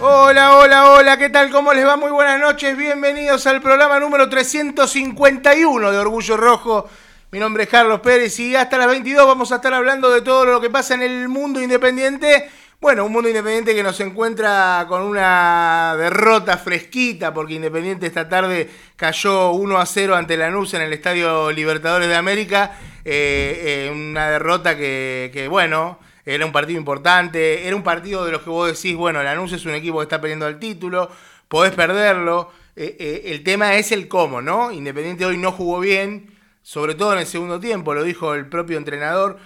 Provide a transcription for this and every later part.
Hola, hola, hola, ¿qué tal? ¿Cómo les va? Muy buenas noches, bienvenidos al programa número 351 de Orgullo Rojo. Mi nombre es Carlos Pérez y hasta las 22 vamos a estar hablando de todo lo que pasa en el mundo independiente. Bueno, un mundo independiente que nos encuentra con una derrota fresquita, porque Independiente esta tarde cayó 1 a 0 ante Lanús en el Estadio Libertadores de América. Eh, eh, una derrota que, que, bueno, era un partido importante, era un partido de los que vos decís, bueno, Lanús es un equipo que está peleando el título, podés perderlo. Eh, eh, el tema es el cómo, ¿no? Independiente hoy no jugó bien, sobre todo en el segundo tiempo, lo dijo el propio entrenador.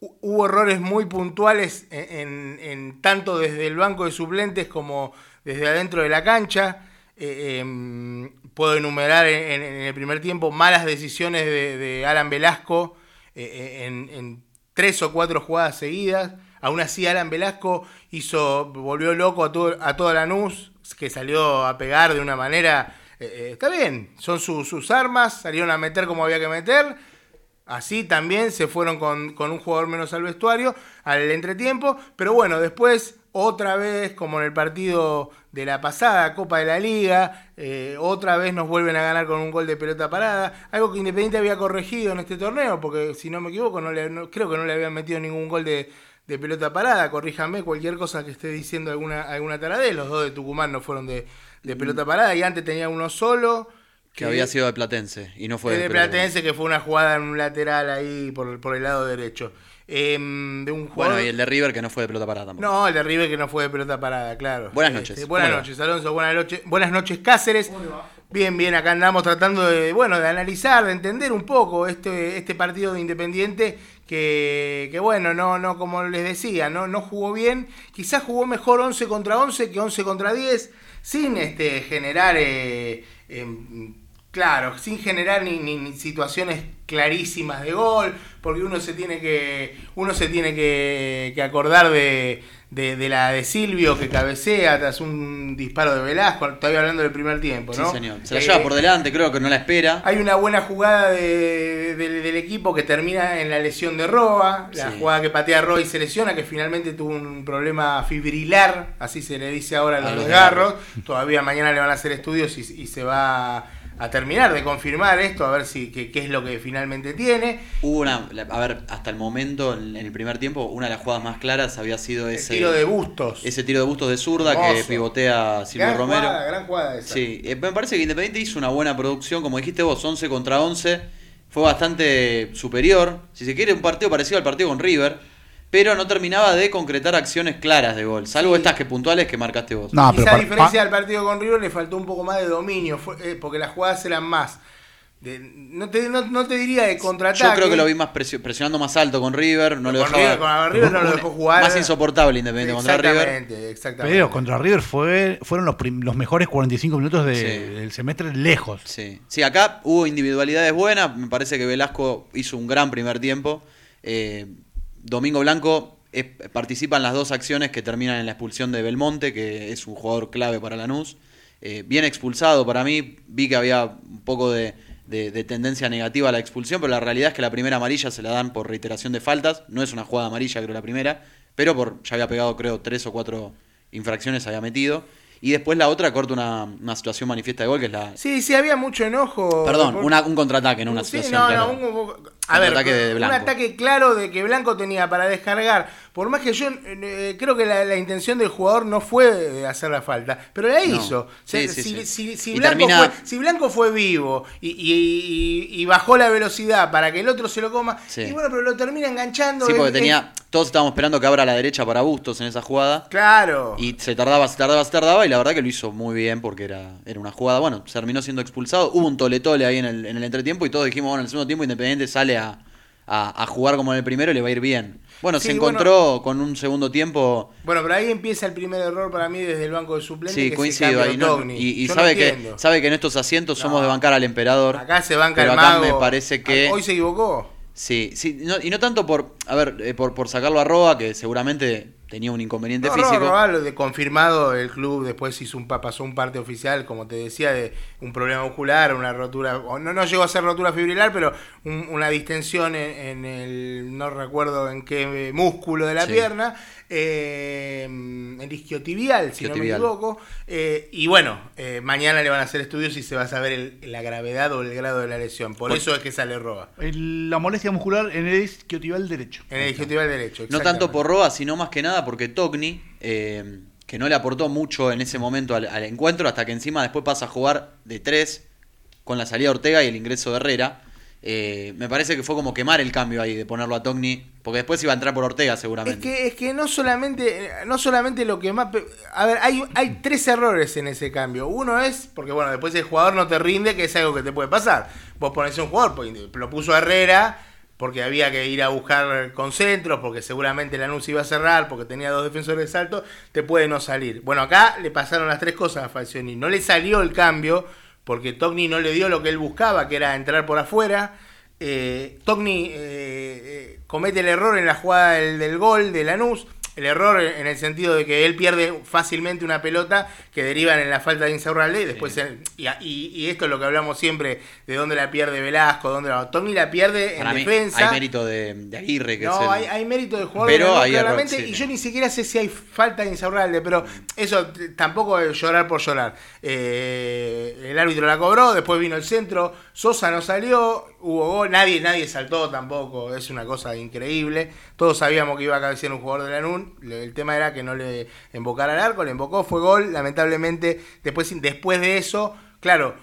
Hu- Hubo errores muy puntuales en, tanto desde el banco de suplentes como desde adentro de la cancha. Eh, em, puedo enumerar en, el primer tiempo malas decisiones de, Alan Velasco en tres o cuatro jugadas seguidas. Aún así, Alan Velasco hizo, volvió loco a, todo, a toda Lanús, que salió a pegar de una manera. eh, eh, está bien, son su- sus armas, salieron a meter como había que meter. Así también se fueron con, con un jugador menos al vestuario, al entretiempo. Pero bueno, después, otra vez, como en el partido de la pasada Copa de la Liga, eh, otra vez nos vuelven a ganar con un gol de pelota parada. Algo que Independiente había corregido en este torneo, porque si no me equivoco, no le- no- creo que no le habían metido ningún gol de, de pelota parada. Corríjame cualquier cosa que esté diciendo alguna, alguna taradez. Los dos de Tucumán no fueron de, de pelota parada y antes tenía uno solo. Que había sido de Platense y no fue de Platense. Platense, que fue una jugada en un lateral ahí por, por el lado derecho. Em, de un jugador... Bueno, y el de River que no fue de pelota parada tampoco. No, el de River que no fue de pelota parada, claro. Buenas Este, noches. buenas noches, Alonso. Buenas noches, buenas noches, Cáceres. Bien, bien, acá andamos tratando de, bueno, de analizar, de entender un poco este, este partido de Independiente que, que, bueno, no, no, como les decía, no, no jugó bien. Quizás jugó mejor 11 contra 11 que 11 contra 10, sin este, generar, eh, em, claro, sin generar ni, ni- ni situaciones clarísimas de gol, porque uno se tiene que, uno se tiene que, que acordar de, de, de la de Silvio que cabecea tras un disparo de Velasco, estoy hablando del primer tiempo, Sí, ¿no? señor. Se la Eh, lleva por delante, creo que no la espera. hay una buena jugada de- de- del equipo que termina en la lesión de Roa, la Sí. jugada que patea Roa y se lesiona, que finalmente tuvo un problema fibrilar, así se le dice ahora a los, A los desgarros. Todavía mañana le van a hacer estudios y, y se va a terminar de confirmar esto, a ver si qué, qué es lo que finalmente tiene. Hubo una, a ver, hasta el momento, en, el primer tiempo, una de las jugadas más claras había sido El ese tiro de bustos. ese tiro de bustos de zurda que pivotea Silvio gran Romero. Jugada, gran jugada esa. Sí, eh, me parece que Independiente hizo una buena producción, como dijiste vos, 11 contra 11, fue bastante superior, si se quiere un partido parecido al partido con River, pero no terminaba de concretar acciones claras de gol, salvo Sí. estas que puntuales que marcaste vos. No, Quizá pero a diferencia del partido con River le faltó un poco más de dominio, fue- eh, porque las jugadas eran más. de- no, te, no, no te diría de contraataque. Yo creo que lo vi más presio- presionando más alto con River, no lo dejaba River- con River no lo dejó jugar. Más insoportable Independiente contra River. Exactamente, exactamente. Pero contra River fue, fueron los, prim- los mejores 45 minutos de- Sí. del semestre lejos. Sí. sí, acá hubo individualidades buenas. Me parece que Velasco hizo un gran primer tiempo. Eh, Domingo Blanco es- participa en las dos acciones que terminan en la expulsión de Belmonte, que es un jugador clave para Lanús. Eh, bien expulsado para mí. Vi que había un poco de, de- de tendencia negativa a la expulsión, pero la realidad es que la primera amarilla se la dan por reiteración de faltas. No es una jugada amarilla, creo, la primera, pero por ya había pegado, creo, tres o cuatro infracciones había metido. Y después la otra corta una, una situación manifiesta de gol, que es la, Sí, sí, había mucho enojo. Perdón, Por- una- un contraataque, no una Sí, situación. no, no, un, a ver, de un ataque claro de que Blanco tenía para descargar. Por más que yo eh, creo que la, la intención del jugador no fue hacer la falta, pero la hizo. Si, Blanco fue, vivo y, y- y- y bajó la velocidad para que el otro se lo coma, Sí. y bueno, pero lo termina enganchando. Sí, porque tenía. Todos estábamos esperando que abra la derecha para Bustos en esa jugada. Claro. Y se tardaba, se tardaba, se tardaba. Y la verdad que lo hizo muy bien porque era, era una jugada. Bueno, se terminó siendo expulsado. Hubo un tole-tole ahí en el, en el entretiempo. Y todos dijimos, bueno, en el segundo tiempo Independiente sale a, a- a jugar como en el primero y le va a ir bien. Bueno, Sí, se encontró con un segundo tiempo. Bueno, pero ahí empieza el primer error para mí desde el banco de suplentes. Sí, que coincido ahí. Y, y Yo no sabe, que, sabe que en estos asientos somos de bancar al emperador. Acá se banca pero el acá mago. me parece que. Hoy se equivocó. Sí, sí, y no tanto por, a ver, eh, por, por sacarlo a Roa, que seguramente tenía un inconveniente No, físico. No, lo de confirmado el club después hizo un pa- pasó un parte oficial, como te decía, de un problema muscular, una rotura, o no, no llegó a ser rotura fibrilar, pero un- una distensión en, en el, no recuerdo en qué músculo de la Sí. pierna, eh, el isquiotibial, si Isquiotibial. no me equivoco. eh, y bueno, eh, mañana le van a hacer estudios y se va a saber el- la gravedad o el grado de la lesión. Por, Por- eso es que sale Roa. El- la molestia muscular en el isquiotibial derecho. En el isquiotibial derecho. No tanto por Roa, sino más que nada porque Togni, eh, que no le aportó mucho en ese momento al, encuentro, hasta que encima después pasa a jugar de tres con la salida de Ortega y el ingreso de Herrera. Eh, me parece que fue como quemar el cambio ahí de ponerlo a Togni, porque después iba a entrar por Ortega Es seguramente. que, es que no solamente, no solamente lo que más. A ver, hay, hay tres errores en ese cambio. Uno es, porque bueno, después el jugador no te rinde, que es algo que te puede pasar. Vos pones un jugador, porque lo puso Herrera, porque había que ir a buscar concentros, porque seguramente la iba a cerrar, porque tenía dos defensores de salto, te puede no salir. Bueno, acá le pasaron las tres cosas a Falcioni. No le salió el cambio, porque Togni no le dio lo que él buscaba, que era entrar por afuera. Eh, Togni eh, eh, comete el error en la jugada del, del gol de Lanús. El error en el sentido de que él pierde fácilmente una pelota que derivan en la falta de Insaurralde y después en- y, y- y esto es lo que hablamos siempre de dónde la pierde Velasco, dónde la Togni la pierde Para en mí defensa. hay mérito de, de Aguirre, que es No, el- hay, hay mérito del jugador Pero de error, claramente, sí. y yo ni siquiera sé si hay falta de Insaurralde, pero eso tampoco es llorar por llorar. Eh, el árbitro la cobró, después vino el centro, Sosa no salió, hubo gol, nadie, nadie saltó tampoco, es una cosa increíble. Todos sabíamos que iba a cabecear un jugador de Lanús, el tema era que no le embocara al arco, le embocó, fue gol, lamentablemente, después, después de eso, claro,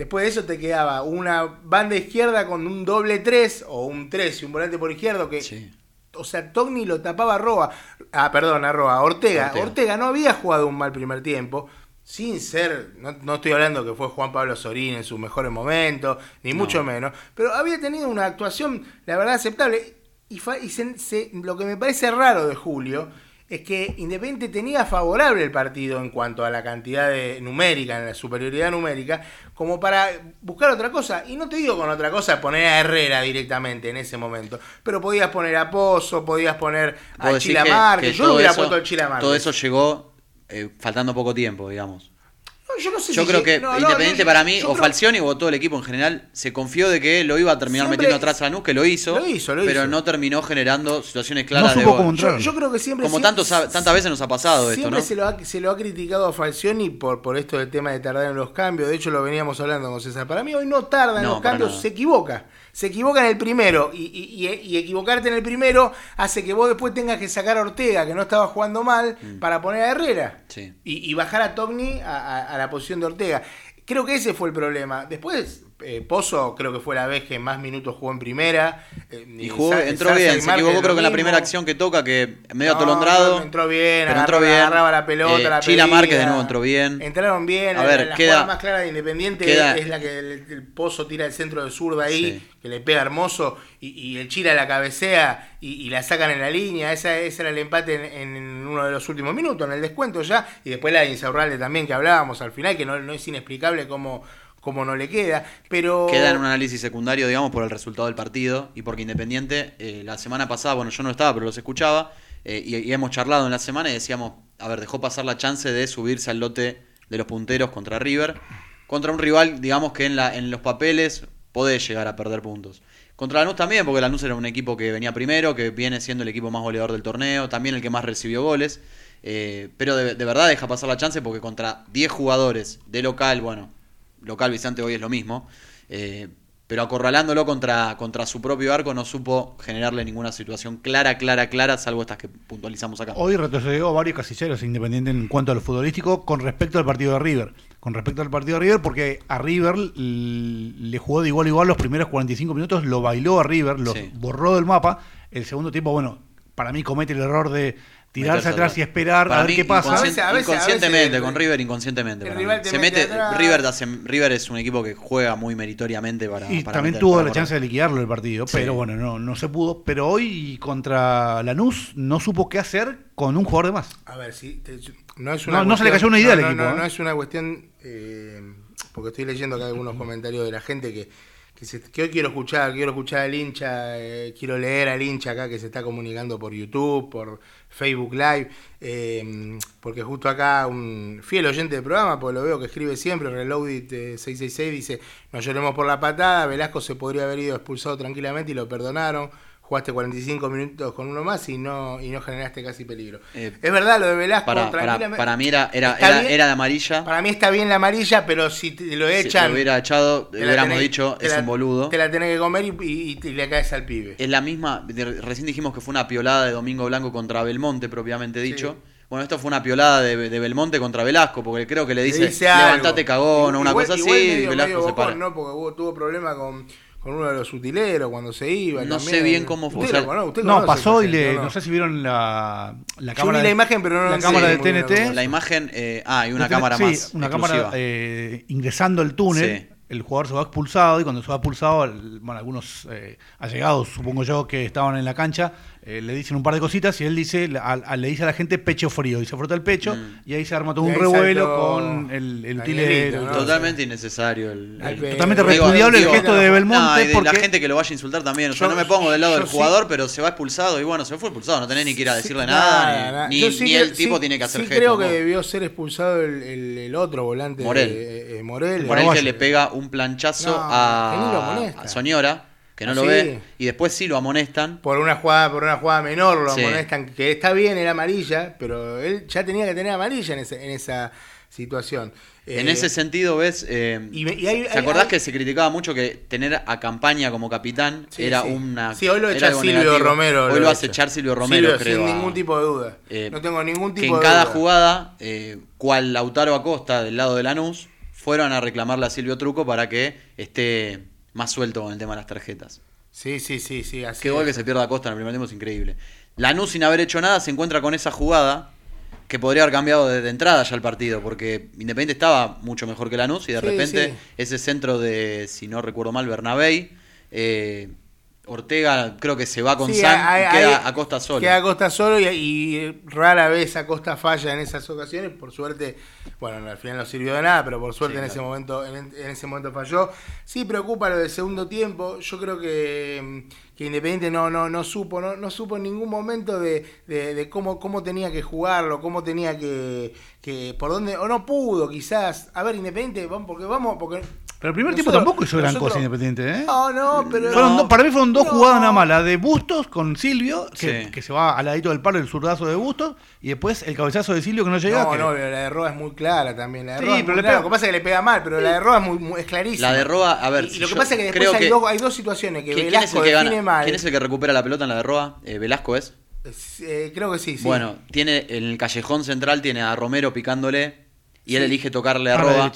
Después de eso te quedaba una banda izquierda con un doble 3 o un 3 y un volante por izquierdo que Sí. o sea, Togni lo tapaba a Roa. Ah, perdón, a Roa. Ortega. Ortega. Ortega. no había jugado un mal primer tiempo. Sin ser, no, no estoy hablando que fue Juan Pablo Sorín en sus mejores momentos, ni No. mucho menos, pero había tenido una actuación, la verdad, aceptable. Y, fa- y se- se- lo que me parece raro de Julio es que Independiente tenía favorable el partido en cuanto a la cantidad de numérica, en la superioridad numérica, como para buscar otra cosa. Y no te digo con otra cosa poner a Herrera directamente en ese momento, pero podías poner a Pozo, podías poner a Vos decís Chila que- que Yo hubiera eso- puesto al Chila Márquez. Todo eso llegó eh, faltando poco tiempo, digamos. No, yo no sé Yo si creo que no, no, Independiente para mí, o creo- Falcioni o todo el equipo en general, se confió de que lo iba a terminar Siempre- metiendo atrás a Lanús, que lo hizo, Lo hizo, lo pero hizo. no terminó generando situaciones claras No de supo gol. cómo Yo, entrar. yo creo que siempre. Como siempre- tantos tantas veces nos ha pasado esto, Siempre ¿no? se, lo ha, se lo ha criticado a Falcioni por, por esto del tema de tardar en los cambios. De hecho, lo veníamos hablando con César. Para mí, hoy no tarda en No, los cambios, nada. se equivoca. Se equivoca en el primero. Y, y- y- y equivocarte en el primero hace que vos después tengas que sacar a Ortega, que no estaba jugando mal, para poner a Herrera. Mm. Sí. Y, y bajar a Togni a, a- a la posición de Ortega. Creo que ese fue el problema. Después, eh, Pozo creo que fue la vez que más minutos jugó en primera. eh, Y jugó, entró bien, se equivocó creo que en la primera acción que toca, que medio No, atolondrado. entró bien, pero agarraba, bien. agarraba la pelota, Eh, la Chila. Márquez de nuevo entró bien. Entraron bien. A la- ver, la queda- jugada más clara de Independiente queda- es la que el, el Pozo tira el centro de zurda ahí, Sí. que le pega hermoso, y, y el Chila la cabecea y, y la sacan en la línea. Esa, ese era el empate en, en uno de los últimos minutos, en el descuento ya. Y después la de Insaurralde también que hablábamos al final, que no, no es inexplicable cómo, cómo no le queda. Pero Queda en un análisis secundario, digamos, por el resultado del partido y porque Independiente, eh, la semana pasada, bueno, yo no estaba, pero los escuchaba, eh, y, y hemos charlado en la semana y decíamos, a ver, dejó pasar la chance de subirse al lote de los punteros contra River, contra un rival, digamos, que en, la, en los papeles puede llegar a perder puntos. Contra Lanús también, porque Lanús era un equipo que venía primero, que viene siendo el equipo más goleador del torneo, también el que más recibió goles, eh, pero de, de verdad deja pasar la chance porque contra 10 jugadores de local, bueno, local Vicente hoy es lo mismo, eh, pero acorralándolo contra, contra su propio arco no supo generarle ninguna situación clara, clara, clara, salvo estas que puntualizamos acá. Hoy retrocedió varios casilleros Independiente en cuanto a lo futbolístico con respecto al partido de River. Con respecto al partido de River, porque a River le jugó de igual a igual los primeros 45 minutos, lo bailó a River, lo Sí. borró del mapa. El segundo tiempo, bueno, para mí comete el error de tirarse atrás atrás. y esperar Para a ver mí, qué pasa. A veces- a veces- a inconscientemente, veces- con River inconscientemente. el para rival mí. te Se mete. River, hace- River es un equipo que juega muy meritoriamente para. Y para también meter- tuvo para la correr. chance de liquidarlo el partido, Sí. pero bueno, no, no se pudo. Pero hoy contra Lanús no supo qué hacer con un jugador de más. A ver, sí, te- no es No- una no se le cayó una idea no, al equipo, No, ¿eh? no es una cuestión, eh, porque estoy leyendo acá algunos comentarios de la gente que, que hoy quiero escuchar, quiero escuchar al hincha, eh, quiero leer al hincha acá que se está comunicando por YouTube, por Facebook Live, eh, porque justo acá un fiel oyente del programa, porque lo veo que escribe siempre, Reloaded eh, 666, dice, no lloremos por la patada, Velasco se podría haber ido expulsado tranquilamente y lo perdonaron. Jugaste 45 minutos con uno más y no, y no generaste casi peligro. Eh, es verdad lo de Velasco, Para, para, mí era, era, era, bien. era de amarilla. Para mí está bien la amarilla, pero si te lo Si echan. lo hubiera echado, hubiéramos tenés- dicho, es la- un boludo. Te la tenés que comer y, y- y le caes al pibe. Es la misma, recién dijimos que fue una piolada de Domingo Blanco contra Belmonte, propiamente dicho. Bueno, esto fue una piolada de, de Belmonte contra Velasco, porque creo que le dice, Le algo. levantate cagón o una Igual- cosa así, y Velasco medio se bocón, para. ¿no? Porque tuvo problema con, con uno de los utileros cuando se iba. No también. sé bien cómo fue, Usted o sea, No, conoce pasó y le, paciente, no sé si vieron la, la Yo cámara. vi la imagen, pero no la no cámara de TNT. La imagen, eh, ah, y una Sí, cámara más. una exclusiva. cámara eh, ingresando el túnel. Sí. El jugador se va expulsado y cuando se va expulsado, el- bueno, algunos eh, allegados, supongo yo, que estaban en la cancha, eh, le dicen un par de cositas y él dice, a- a- le dice a la gente pecho frío y se frota el pecho Mm. y ahí se arma todo Y un revuelo con el, el. Totalmente innecesario. El, Totalmente repudiable el gesto de Belmonte No, y de porque la gente que lo vaya a insultar también. Yo- no me pongo del lado del sí- jugador, pero se va expulsado y bueno, se fue expulsado. No tenés ni que ir a Sí, decirle nada, nada, ni- nada. ni, sí el tipo sí- tiene que hacer sí gesto. creo que ¿no? debió ser expulsado el, el- el otro volante. Morel. eh, eh, Morel. Por ahí Paraguayo. que le pega un planchazo a Soñora, que no Ah, lo sí. ve, y después sí lo amonestan. por una jugada por una jugada menor lo Sí. amonestan que está bien era amarilla pero él ya tenía que tener amarilla en, ese- en esa situación En Eh, ese sentido, ves, eh, y me- y hay- ¿te acordás hay- que se criticaba mucho que tener a Campaña como capitán Sí, era sí. una... Sí, hoy lo echa Silvio negativo? Romero. Hoy lo hace echa. echar Silvio Romero, Silvio, creo. Sin a- ningún tipo de duda. eh, no tengo ningún que tipo en de cada duda. jugada, eh, cual Lautaro Acosta del lado de Lanús, fueron a reclamarle a Silvio Truco para que esté más suelto con el tema de las tarjetas. Sí, sí, sí, sí. Así Qué gol que se pierda Acosta en el primer tiempo es increíble. Lanús sin haber hecho nada se encuentra con esa jugada que podría haber cambiado de, de entrada ya el partido, porque Independiente estaba mucho mejor que Lanús y de Sí, repente sí. ese centro de, si no recuerdo mal, Bernabé, eh, Ortega creo que se va con Sí, San hay- y queda hay- Acosta solo. Queda Acosta solo y, y rara vez Acosta falla en esas ocasiones. Por suerte, bueno, al final no sirvió de nada, pero por suerte Sí, en claro. ese momento en, en ese momento falló. Sí preocupa lo del segundo tiempo. Yo creo que, mm, que Independiente no, no, no supo, no, no supo en ningún momento de, de- de cómo, cómo tenía que jugarlo, cómo tenía que, que, por dónde, o no pudo quizás. A ver, Independiente, vamos, porque vamos, porque Pero el primer tiempo tampoco hizo gran nosotros- cosa Independiente, ¿eh? No, no, pero Fueron No. dos- para mí fueron dos No. jugadas nada más, la de Bustos con Silvio, que, Sí. que se va al ladito del palo el zurdazo de Bustos, y después el cabezazo de Silvio que no llega. No, que- no, la de Roa es muy clara también. La de Sí, Roa es pero muy le clara. pega- Lo que pasa es que le pega mal, pero la de Roa es, muy, muy- es clarísima. La de Roa, a ver, Y, si lo que pasa es que después hay, que- dos, hay dos situaciones que ¿Quién, quién es Velasco el que define gana? mal. ¿Quién es el que recupera la pelota en la de Roa? Eh, Velasco es. Eh, creo que sí, sí. Bueno, tiene en el callejón central tiene a Romero picándole y él elige tocarle a Roa.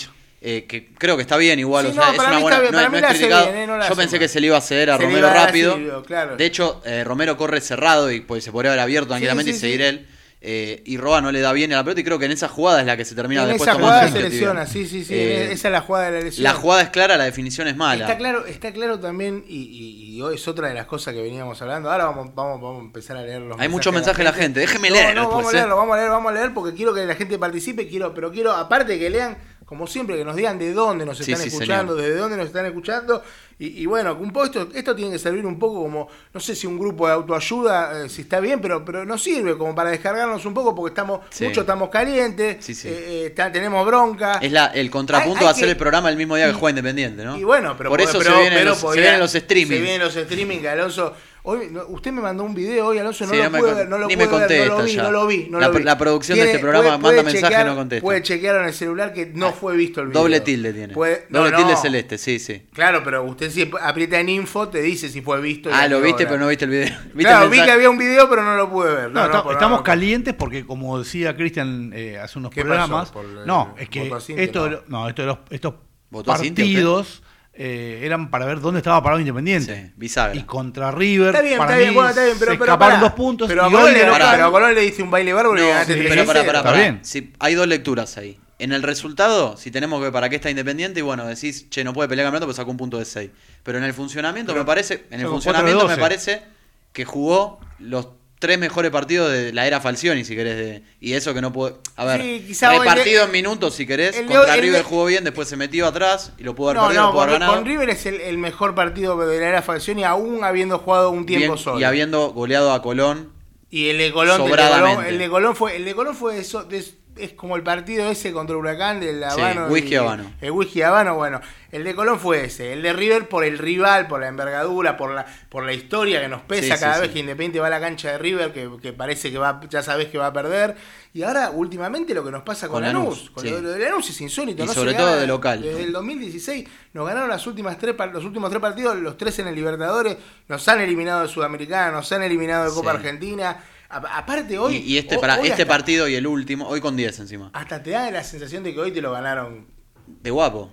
Eh, que creo que está bien igual, Sí, o sea, no, es una buena, bien, no, no es criticado. bien, eh, no Yo pensé mal. que se le iba a ceder a Se Romero rápido. Claro. De hecho, eh, Romero corre cerrado y pues se podría haber abierto tranquilamente sí, y seguir él. eh, y Roa no le da bien a la pelota y creo que en esa jugada es la que se termina en después esa jugada se lesiona, sí, sí, sí. Eh, esa es la jugada de la lesión. la jugada es clara, la definición es mala. Está claro, está claro también, y, y- y hoy es otra de las cosas que veníamos hablando. Ahora vamos, vamos, vamos a empezar a leer los Hay muchos mensajes de la gente. Déjeme leer No, vamos a leerlo, vamos a leer, vamos a leer porque quiero que la gente participe, quiero, pero quiero, aparte que lean, como siempre, que nos digan de dónde nos están sí, escuchando, señor. desde dónde nos están escuchando. Y, y bueno, un poco esto, esto tiene que servir un poco como, no sé si un grupo de autoayuda, eh, si está bien, pero, pero nos sirve como para descargarnos un poco porque estamos, Sí. muchos estamos calientes, eh, eh, está- tenemos bronca. Es la, el contrapunto Hay- hay a hacer que- el programa el mismo día que juega Independiente, ¿no? Y bueno, pero por eso pero- se, vienen pero los, se podía- vienen los streamings. Se vienen los streaming que Alonso. Hoy, no, usted me mandó un video hoy, Alonso, no Sí, lo pude con- ver, no lo ni pude me ver, no lo contesta vi, ya. no lo vi, no La- lo vi. la producción de este programa manda mensaje y chequear- no contesta. Puede chequear en el celular que no fue visto el video. Doble tilde tiene. Puede- no, Doble no. tilde celeste, sí, sí. Claro, pero usted si aprieta en info te dice si fue visto. Ah, lo viste, hora. pero no viste el video. ¿Viste Claro, el vi que había un video, pero no lo pude ver. No, No, está- no, por- estamos no, calientes porque, como decía Cristian eh, hace unos ¿Qué programas, pasó? ¿Por el no, es que esto, No. esto de los- estos ¿Votó a Cintia partidos eh, eran para ver dónde estaba parado Independiente. Sí, bisagra. Y contra River, Está bien, para está bien, mí, bueno, está bien, pero, se pero escaparon pará. dos puntos. Pero a y Colón le, pero a Colón le diste un baile bárbaro y No, le ganaste sí, 3 pero pará, pará, bien. Si hay dos lecturas ahí. En el resultado, si tenemos que ver para qué está Independiente, y bueno, decís, che, no puede pelear campeonato, pues sacó un punto de 6. Pero en el funcionamiento Pero me parece, en el funcionamiento me 12. parece que jugó los tres mejores partidos de la era Falcioni, si querés. De, y eso que no puede. A ver, Sí, repartido de- en minutos, si querés. el de- contra el de- River jugó bien, después se metió atrás y lo pudo haber No, perdido, no, lo pudo con, haber ganado. con River es el, mejor partido de la era Falcioni, aún habiendo jugado un tiempo Bien, solo. y habiendo goleado a Colón. Y el de Colón, el de. Colón, el de Colón fue, el de Colón fue eso, de- es como el partido ese contra Huracán del Habano. Whisky y- Habano. El Whisky Habano, bueno, el de Colón fue ese, el de River por el rival, por la envergadura, por la, por la historia que nos pesa Sí, cada sí, vez sí. que Independiente va a la cancha de River, que, que parece que va, ya sabes que va a perder. Y ahora, últimamente, lo que nos pasa con, Con Lanús. Lanús, Con sí. lo, lo de Lanús es insólito. Y no sobre todo gana de local. Desde el 2016 nos ganaron las últimas tres, los últimos tres partidos, los tres en el Libertadores, nos han eliminado de Sudamericana, nos han eliminado de Copa Sí. Argentina. Aparte hoy... y, y este, ho- para, hoy este hasta- partido y el último, hoy con 10 encima. Hasta te da la sensación de que hoy te lo ganaron. De guapo.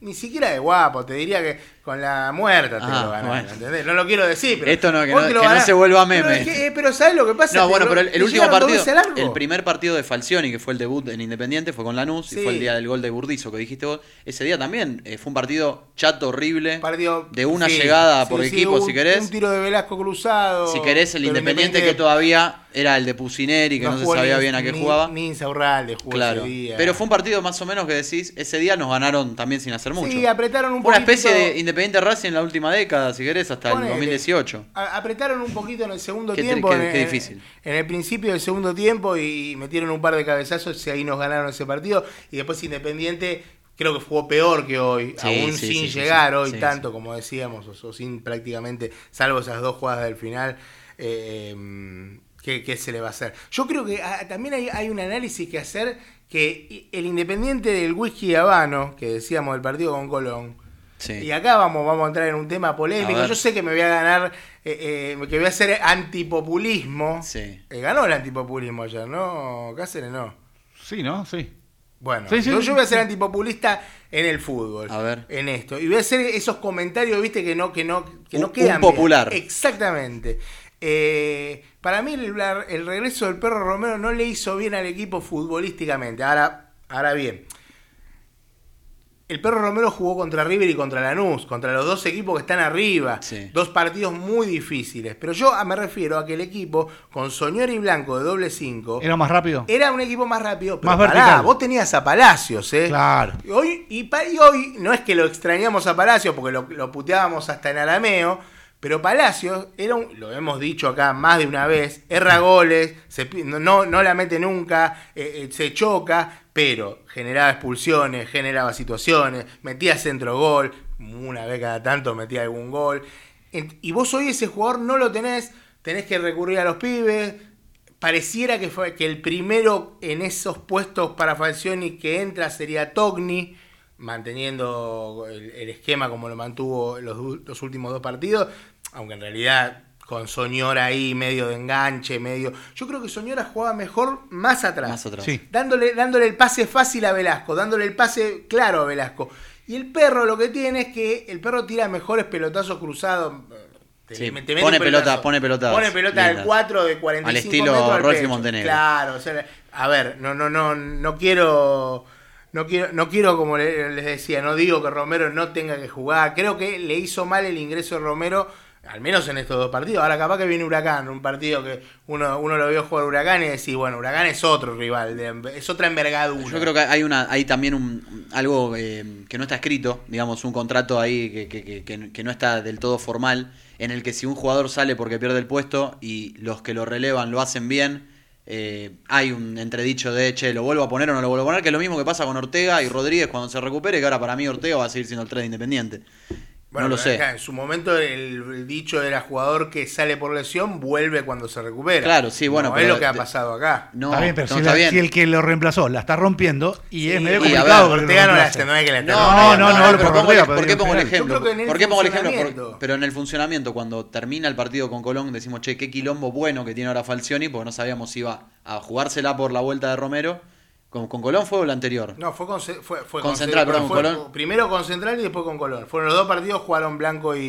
Ni siquiera de guapo, te diría que con la muerta te Ah, lo ganaron, bueno. ¿entendés? No lo quiero decir, pero. Esto no, que no- que se vuelva Pero, meme. es que, eh, pero ¿sabes lo que pasa? No, bueno, pero el, último partido, el primer partido de Falcioni, que fue el debut en Independiente, fue con Lanús Sí. y fue el día del gol de Burdizo que dijiste vos. Ese día también eh, fue un partido chato, horrible, Partido- de una sí, llegada sí, por equipo, un- si querés. Un tiro de Velasco cruzado. Si querés, el pero Independiente que todavía era el de Pusineri, que no, se sabía ni- bien a qué ni- jugaba. Ni Insaurralde jugó Claro. ese día. Pero fue un partido más o menos que decís, ese día nos ganaron también sin hacer mucho. Sí, apretaron un Una especie de Independiente Racing en la última década, si querés, hasta el Ponele. 2018. A- apretaron un poquito en el segundo Qué tiempo. qué- en, qué en- difícil. En el principio del segundo tiempo y metieron un par de cabezazos y ahí nos ganaron ese partido. Y después Independiente creo que jugó peor que hoy, Sí, aún sí, sin sí, llegar hoy tanto como decíamos, o, o sin prácticamente, salvo esas dos jugadas del final. eh, ¿qué, qué se le va a hacer? Yo creo que ah, también hay, hay un análisis que hacer que el Independiente del Whisky Habano, que decíamos del partido con Colón, Sí. y acá vamos, vamos a entrar en un tema polémico. Yo sé que me voy a ganar, eh, eh, que voy a hacer antipopulismo. Sí. Eh, ganó el antipopulismo ayer, ¿no? Cáceres no. Sí, ¿no? Sí. Bueno, Sí, sí, yo, sí, yo voy a ser sí. antipopulista en el fútbol. A ver. En esto. Y voy a hacer esos comentarios, viste, que no, que no, que no Un- quedan. un popular. bien. Exactamente. Eh, para mí el, el regreso del perro Romero no le hizo bien al equipo futbolísticamente. Ahora, ahora bien. El perro Romero jugó contra River y contra Lanús, contra los dos equipos que están arriba. Sí. Dos partidos muy difíciles. Pero yo ah, me refiero a que el equipo, con Soñor y Blanco de doble 5, ¿Era más rápido? era un equipo más rápido. Pero Más pará, vertical. vos tenías a Palacios, ¿eh? Claro. Y Hoy, y, pa- y hoy no es que lo extrañamos a Palacios porque lo, lo puteábamos hasta en arameo, pero Palacios era un, lo hemos dicho acá más de una vez, erra goles, se no, no, la mete nunca, eh, eh, se choca, pero generaba expulsiones, generaba situaciones, metía centro gol, una vez cada tanto metía algún gol. Y vos hoy ese jugador no lo tenés, tenés que recurrir a los pibes, pareciera que fue que el primero en esos puestos para Falcioni que entra sería Togni, manteniendo el, esquema como lo mantuvo los, los últimos dos partidos, aunque en realidad con Soñora ahí medio de enganche, medio. Yo creo que Soñora jugaba mejor más atrás. Más atrás. Sí. Dándole, dándole el pase fácil a Velasco, dándole el pase claro a Velasco. Y el perro lo que tiene es que el perro tira mejores pelotazos cruzados. Te- Sí, te mete pone pelota- pone pelotas Pone pelota al lindas. 4 de 45 Al estilo Rolfi. Montenegro. Claro, o sea, a ver, no, no, no, no quiero. No quiero, no quiero, como le- les decía, no digo que Romero no tenga que jugar. Creo que le hizo mal el ingreso de Romero, al menos en estos dos partidos. Ahora capaz que viene Huracán, un partido que uno, uno lo vio jugar Huracán y decir, bueno, Huracán es otro rival, de- es otra envergadura. Yo creo que hay una hay también un, algo eh, que no está escrito, digamos, un contrato ahí que, que- que- que- no está del todo formal, en el que si un jugador sale porque pierde el puesto y los que lo relevan lo hacen bien, eh, hay un entredicho de, che, ¿lo vuelvo a poner o no lo vuelvo a poner? Que es lo mismo que pasa con Ortega y Rodríguez cuando se recupere, que ahora para mí Ortega va a seguir siendo el 3 de Independiente. Bueno, no lo sé. acá, en su momento el, el dicho era jugador que sale por lesión, vuelve cuando se recupera. Claro, sí, bueno, No es lo que ha pasado acá. No, está bien, pero no, si, está la- bien. si el que lo reemplazó la está rompiendo y es medio complicado Ortega no la no es que la está No, no, no, pero por pongo Ortega, el- pero ¿por qué pongo el ejemplo? ¿Por qué pongo el ejemplo? Por- pero en el funcionamiento, cuando termina el partido con Colón, decimos, che, qué quilombo bueno que tiene ahora Falcioni, porque no sabíamos si iba a jugársela por la vuelta de Romero. ¿Con, con Colón fue o el anterior? No, fue con, fue, fue Con Ce- Central, perdón, fue- Colón. Primero con Central y después con Colón. Fueron los dos partidos, jugaron Blanco y,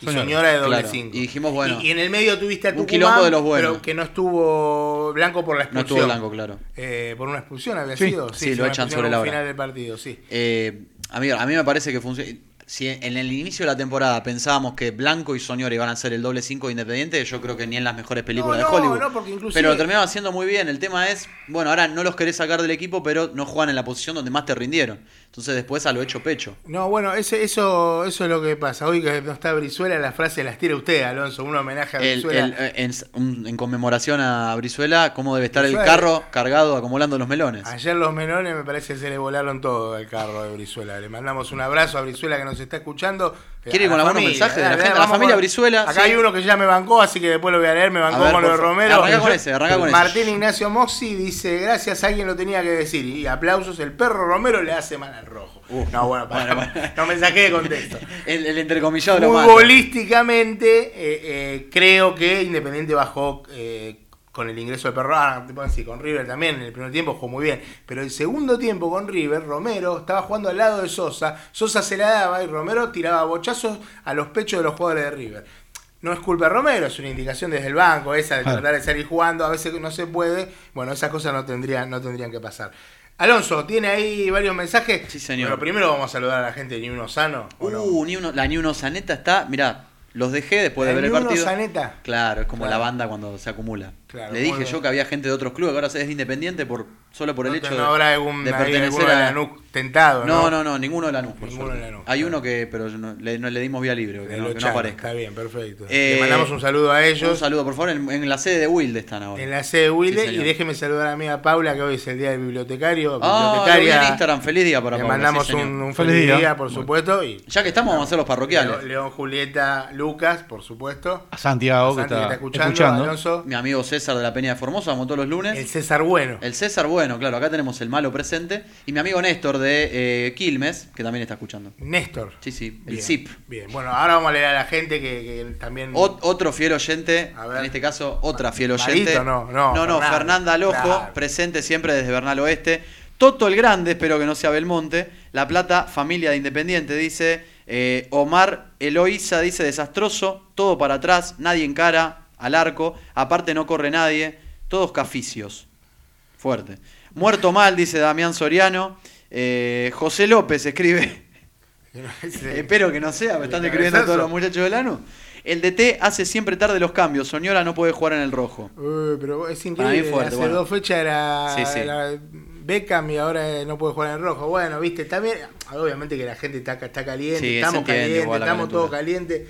y Soñora. Soñora de doble Claro, 5. y dijimos, bueno, Y, y en el medio tuviste a un Tucumán, quilombo de los buenos. pero que no estuvo Blanco por la No expulsión. estuvo Blanco, claro. Eh, por una expulsión había Sí, sido. sí, lo una echan expulsión sobre la hora. final del partido, sí. Eh, amigo, a mí me parece que funciona. Si en el inicio de la temporada pensábamos que Blanco y Soñora iban a ser el doble 5 de Independiente, yo creo que ni en las mejores películas No, de no, Hollywood. no, porque inclusive- Pero lo terminaron haciendo muy bien. El tema es, bueno, ahora no los querés sacar del equipo, pero no juegan en la posición donde más te rindieron. Entonces después a lo hecho pecho. No, bueno, ese, eso, eso es lo que pasa. Hoy que no está Brizuela, la frase las tira usted, Alonso, un homenaje a El- Brizuela. el- eh, en, conmemoración a Brizuela, cómo debe estar el carro cargado acumulando los melones. Ayer los melones me parece que se le volaron todo al carro de Brizuela. Le mandamos un abrazo a Brizuela que nos está escuchando. ¿Quiere ir con familia, mensajes de la gente? La familia Brizuela, Acá hay uno que ya me bancó, así que después lo voy a leer. Me bancó con lo de. Romero. Arranca con ese, arranca con ese. Martín Ignacio Mossi dice: Gracias, alguien lo tenía que decir. Y aplausos, el perro Romero le hace mal al rojo. Uf. no, bueno, para, no me saqué de contexto. El, entrecomillado lo. Futbolísticamente, eh, eh, creo que Independiente bajó eh, con el ingreso de Perro. Ah, te puedo decir, con River también en el primer tiempo jugó muy bien. Pero el segundo tiempo con River, Romero estaba jugando al lado de Sosa. Sosa se la daba y Romero tiraba bochazos a los pechos de los jugadores de River. No es culpa de Romero, es una indicación desde el banco, esa de tratar de salir jugando, a veces no se puede. Bueno, esas cosas no tendrían, no tendrían que pasar. Alonso, ¿tiene ahí varios mensajes? Sí, señor. Bueno, primero vamos a saludar a la gente de Ni Uno Sano. ¿o no? Uh, ni uno, la ni uno Zaneta está, mirá, los dejé después de ¿La ver el partido. Zaneta? Claro, es como Claro. la banda cuando se acumula. Claro, Le dije yo que había gente de otros clubes, que ahora es independiente por solo por el No, hecho no de, habrá algún, de pertenecer a Lanús tentado, ¿no? No, no, no, ninguno de Lanús, por Ninguno de Lanús, Hay claro. uno que, pero no, le, no le dimos vía libre, que, que no aparezca. Está bien, perfecto. Eh, Le mandamos un saludo a ellos. Un saludo, por favor, en, en la sede de Wilde están ahora. En la sede de Wilde Sí, y déjeme saludar a mi amiga Paula, que hoy es el día del bibliotecario. Ah, lo vi bibliotecaria. en Instagram, feliz día para Le Paula, mandamos sí, un, un Feliz feliz día, día. por Bueno. supuesto. Y Ya que estamos, vamos a hacer los parroquiales. León, Julieta, Lucas, por supuesto. A Santiago, Santi, que está, escuchando, escuchando. Alonso. Mi amigo César de la Peña de Formosa, como todos los lunes. El César Bueno. El César, bueno, claro, acá tenemos el malo presente. Y mi amigo Néstor de eh, Quilmes, que también está escuchando. Néstor. Sí, sí, el Bien, ZIP. Bien, bueno, ahora vamos a leer a la gente que, que también. Ot- otro fiel oyente, A ver. en este caso otra fiel Marito, oyente. no, no, no, Fernanda, Fernanda Lojo, claro. presente siempre desde Bernal Oeste. Toto el Grande, espero que no sea Belmonte. La Plata, familia de Independiente, dice. eh, Omar Eloísa dice desastroso, todo para atrás, nadie en cara, al arco, aparte no corre nadie, todos caficios. Fuerte. Muerto mal, dice Damián Soriano. Eh, José López escribe. Espero que no sea, me están describiendo todos los muchachos del Lanús. El DT hace siempre tarde los cambios. Soñora no puede jugar en el rojo. Uy, pero es increíble. fuerte, Hace bueno. dos fechas era, Sí, sí. era Beckham y ahora no puede jugar en el rojo. Bueno, viste, también. Obviamente que la gente está, está caliente, Sí, estamos calientes, estamos todos calientes.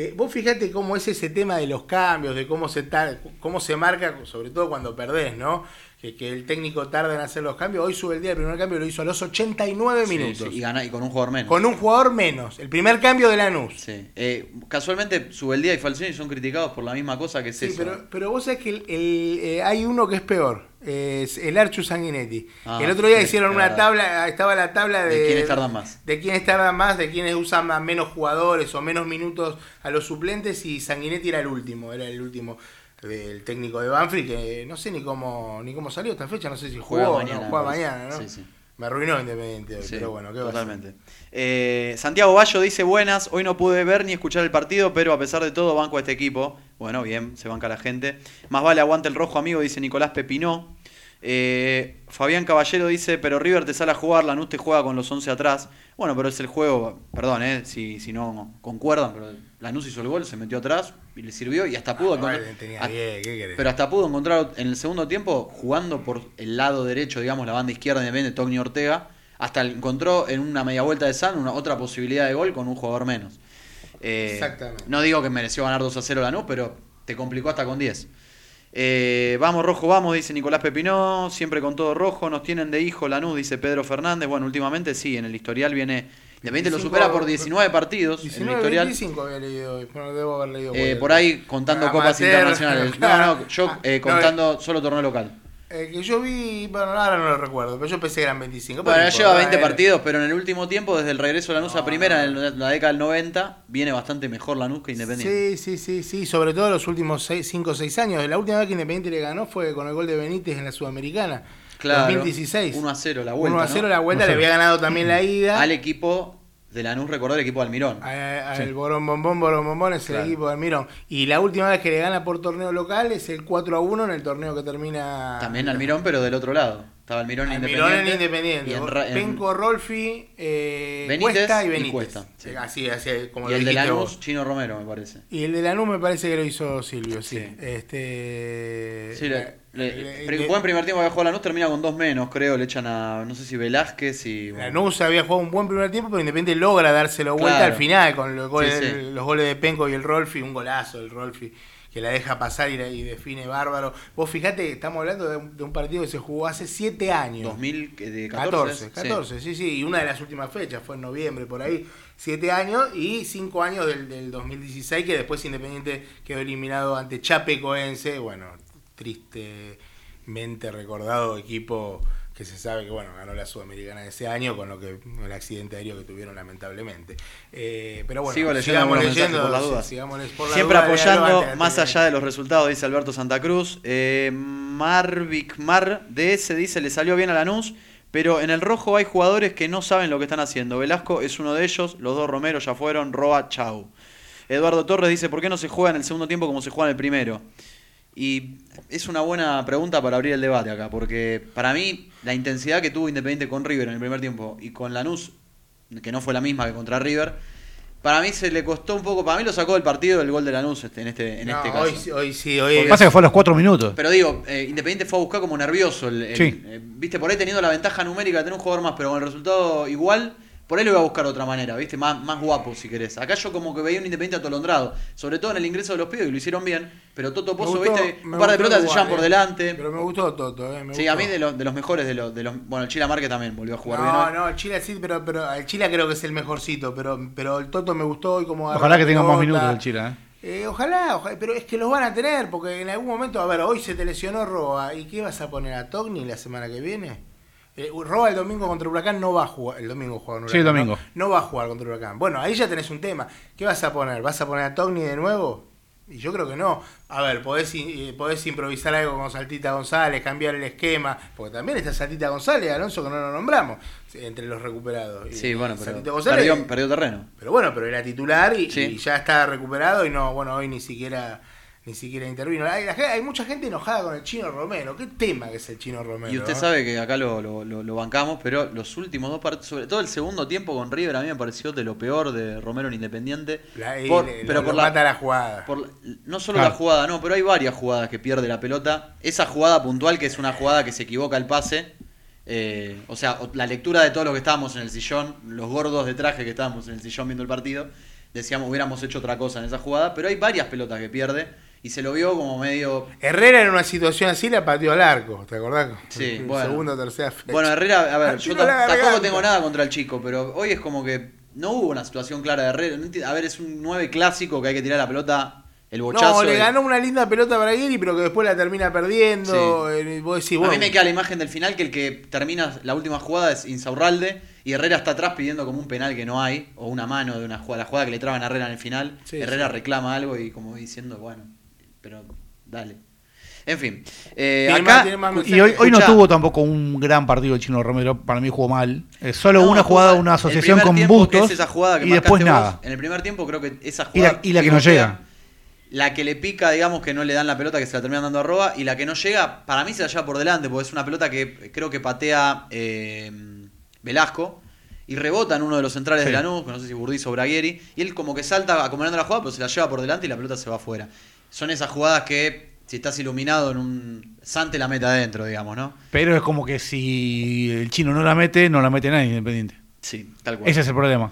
Eh, vos fijate cómo es ese tema de los cambios, de cómo se ta- cómo se marca, sobre todo cuando perdés, ¿no? Que, que el técnico tarda en hacer los cambios. Hoy sube el día, el primer cambio lo hizo a los 89 Sí, minutos. sí, y, gana, y con un jugador menos. Con un jugador menos. El primer cambio de Lanús. Sí. Eh, casualmente, Subeldía y Falcioni son criticados por la misma cosa que es Sí, eso. pero, pero vos sabés que el- el, eh, hay uno que es peor, es el Archu Sanguinetti. Ah, el otro día hicieron una verdad. tabla, estaba la tabla de, De quiénes tardan más. De quiénes tardan más, de quiénes usan más, menos jugadores o menos minutos a los suplentes y Sanguinetti era el último, era el último del técnico de Banfield que no sé ni cómo ni cómo salió esta fecha, no sé si Juega jugó, mañana, no, juega mañana, ¿no? Sí, sí. Me arruinó Independiente hoy, Sí, pero bueno, ¿qué totalmente. Eh, Santiago Bayo dice buenas, hoy no pude ver ni escuchar el partido, pero a pesar de todo banco a este equipo. Bueno, bien, se banca la gente. Más vale aguante el rojo, amigo, dice Nicolás Pepinó. Eh, Fabián Caballero dice, pero River te sale a jugar, Lanús te juega con los 11 atrás. Bueno, pero es el juego, perdón, eh, si, si no concuerdan, pero Lanús hizo el gol, se metió atrás y le sirvió y hasta pudo Ah, encontrar- vale, tenía a- 10, ¿qué querés? pero hasta pudo encontrar en el segundo tiempo, jugando por el lado derecho, digamos, la banda izquierda independiente, Togni Ortega, hasta encontró en una media vuelta de San una otra posibilidad de gol con un jugador menos. Eh, Exactamente. No digo que mereció ganar 2 a 0 Lanús, pero te complicó hasta con 10. Eh, vamos rojo, vamos, dice Nicolás Pepinó, siempre con todo rojo, nos tienen de hijo Lanús, dice Pedro Fernández. Bueno, últimamente sí, en el historial viene... Independiente lo 25 supera por 19 partidos en el 19, historial. 25 había leído debo haber leído. Eh, por ahí contando Amateur, copas internacionales. No, no, yo Ah, eh, contando solo torneo local. Eh, que yo vi, bueno, ahora no lo recuerdo, pero yo pensé que eran 25. pero Bueno, no ya lleva importa, 20 eh. partidos, pero en el último tiempo, desde el regreso de Lanús a No, primera, no. en la década del 90, viene bastante mejor Lanús que Independiente. Sí, sí, sí, sí, sobre todo los últimos 5 o 6 años. La última vez que Independiente le ganó fue con el gol de Benítez en la Sudamericana. Claro. 2016. 1 a 0 la vuelta. 1 a 0 ¿no? la vuelta, 1 a le 0. había ganado también la ida. Al equipo de Lanús, recordó el equipo de Almirón. A- a- Sí. El Borón Bombón, Borón Bombón es Claro. el equipo de Almirón. Y la última vez que le gana por torneo local es el 4 a 1 en el torneo que termina. También Almirón, pero del otro lado. Estaba Almirón Almirón en Independiente. Y en Ra- en- Penco, Rolfi, eh, Benítez Cuesta y y Benítez. Cuesta, sí. Así, así como y lo el de dijiste Lanús, vos. Chino Romero, me parece. Y el de Lanús me parece que lo hizo Silvio, sí. Sí. Este. Sí, le- le- pri- buen primer tiempo había jugado Lanús, termina con dos menos, creo. Le echan a, no sé si Velázquez y... bueno. Lanús había jugado un buen primer tiempo, pero Independiente logra dárselo vuelta Claro. al final con los goles, Sí, los goles de Penco y el Rolfi, un golazo el Rolfi que la deja pasar y, la- y define bárbaro. Vos fijate, estamos hablando de un, de un partido que se jugó hace siete años. 2014. 14, 14, sí. sí, y una de las últimas fechas fue en noviembre, por ahí, siete años y cinco años del, del 2016, que después Independiente quedó eliminado ante Chapecoense, bueno, tristemente recordado equipo que se sabe que bueno ganó la Sudamericana de ese año con lo que el accidente aéreo que tuvieron lamentablemente. Eh, pero bueno, Sigo leyendo sigamos leyendo, por las dudas. sigamos por la Siempre duda, apoyando más allá de los resultados, dice Alberto Santa Cruz. Eh, Marvic Mar DS dice, le salió bien a Lanús, pero en el rojo hay jugadores que no saben lo que están haciendo. Velasco es uno de ellos, los dos Romero ya fueron, Roa, chau. Eduardo Torres dice, ¿por qué no se juega en el segundo tiempo como se juega en el primero? Y es una buena pregunta para abrir el debate acá, porque para mí la intensidad que tuvo Independiente con River en el primer tiempo y con Lanús, que no fue la misma que contra River, para mí se le costó un poco, para mí lo sacó del partido el gol de Lanús este, en este, en No, este caso. Hoy, sí- hoy sí, hoy Porque Pasa que fue a los cuatro minutos. Pero digo, eh, Independiente fue a buscar como nervioso. El, el- Sí. eh, Viste, por ahí teniendo la ventaja numérica de tener un jugador más, pero con el resultado igual, por ahí lo iba a buscar de otra manera, ¿viste? Más, más guapo, si querés. Acá yo como que veía un Independiente atolondrado, sobre todo en el ingreso de los pibes, y lo hicieron bien, pero Toto Pozo, gustó- ¿viste? Un par de pelotas se llevan por eh. delante. Pero me gustó Toto, eh, me Sí, a mí de, los de los mejores, de los, de los... Bueno, el Chila Márquez también volvió a jugar bien No, hoy. no, el Chile sí, pero, pero el Chile creo que es el mejorcito, pero, pero el Toto me gustó hoy como Ojalá que tenga más minutos el Chile. ¿eh? Eh, ojalá, ojalá, pero es que los van a tener, porque en algún momento, a ver, hoy se te lesionó Roa, ¿y qué vas a poner a Togni la semana que viene? Eh, Roa el domingo contra Huracán no va a jugar, el domingo juega con Sí, el Huracán, domingo. ¿no? No va a jugar contra Huracán. Bueno, ahí ya tenés un tema. ¿Qué vas a poner? ¿Vas a poner a Togni de nuevo? Y yo creo que no. A ver, podés, eh, podés improvisar algo con Saltita González, cambiar el esquema, porque también está Saltita González, Alonso, que no lo nombramos, entre los recuperados. Y Sí, bueno, pero González- perdió, perdió terreno. pero bueno, pero era titular y, Sí. y ya está recuperado y no, bueno, hoy ni siquiera ni siquiera intervino. Hay, la gente- hay mucha gente enojada con el Chino Romero. ¿Qué tema que es el Chino Romero? Y usted eh? sabe que acá lo, lo- lo- lo bancamos, pero los últimos dos partidos, sobre todo el segundo tiempo con River, a mí me pareció de lo peor de Romero en Independiente. La- y Por- le- pero lo- por lo la, mata la jugada. por la- no solo Claro. la jugada, no, pero hay varias jugadas que pierde la pelota. Esa jugada puntual, que es una jugada que se equivoca el pase, eh, o sea, la lectura de todos los que estábamos en el sillón, los gordos de traje que estábamos en el sillón viendo el partido, decíamos hubiéramos hecho otra cosa en esa jugada, pero hay varias pelotas que pierde y se lo vio como medio Herrera en una situación así la pateó al arco, ¿te acordás? Sí, bueno. Segunda o tercera fecha. Bueno, Herrera, a ver, yo tampoco tengo nada contra el chico, pero hoy es como que no hubo una situación clara de Herrera. No A ver, es un 9 clásico que hay que tirar la pelota, el bochazo. no, le de- ganó una linda pelota para Bragueri, pero que después la termina perdiendo. eh, vos decís, A mí me queda la imagen del final que el que termina la última jugada es Insaurralde y Herrera está atrás pidiendo como un penal que no hay, o una mano de una jugada, la jugada que le traban a Herrera en el final. Sí, Herrera sí. reclama algo y como diciendo, bueno, pero dale. En fin, eh, acá más- tiene más Y hoy, hoy no tuvo tampoco un gran partido el Chino Romero. Para mí jugó mal. Eh, solo No, una jugada, una asociación con Bustos. es esa jugada que y después vos, nada. En el primer tiempo creo que esa Y la- jugada. y la que no llega. La que le pica, digamos, que no le dan la pelota, que se la terminan dando a Roba. Y la que no llega, para mí se la lleva por delante, porque es una pelota que creo que patea eh, Velasco. Y rebota en uno de los centrales Sí. de Lanús, que no sé si Burdiz o Braguieri. Y él como que salta acomodando la jugada, pero se la lleva por delante y la pelota se va afuera. Son esas jugadas que, si estás iluminado en un Sante, la mete adentro, digamos, ¿no? Pero es como que si el Chino no la mete, no la mete nadie independiente. Sí, tal cual. Ese es el problema.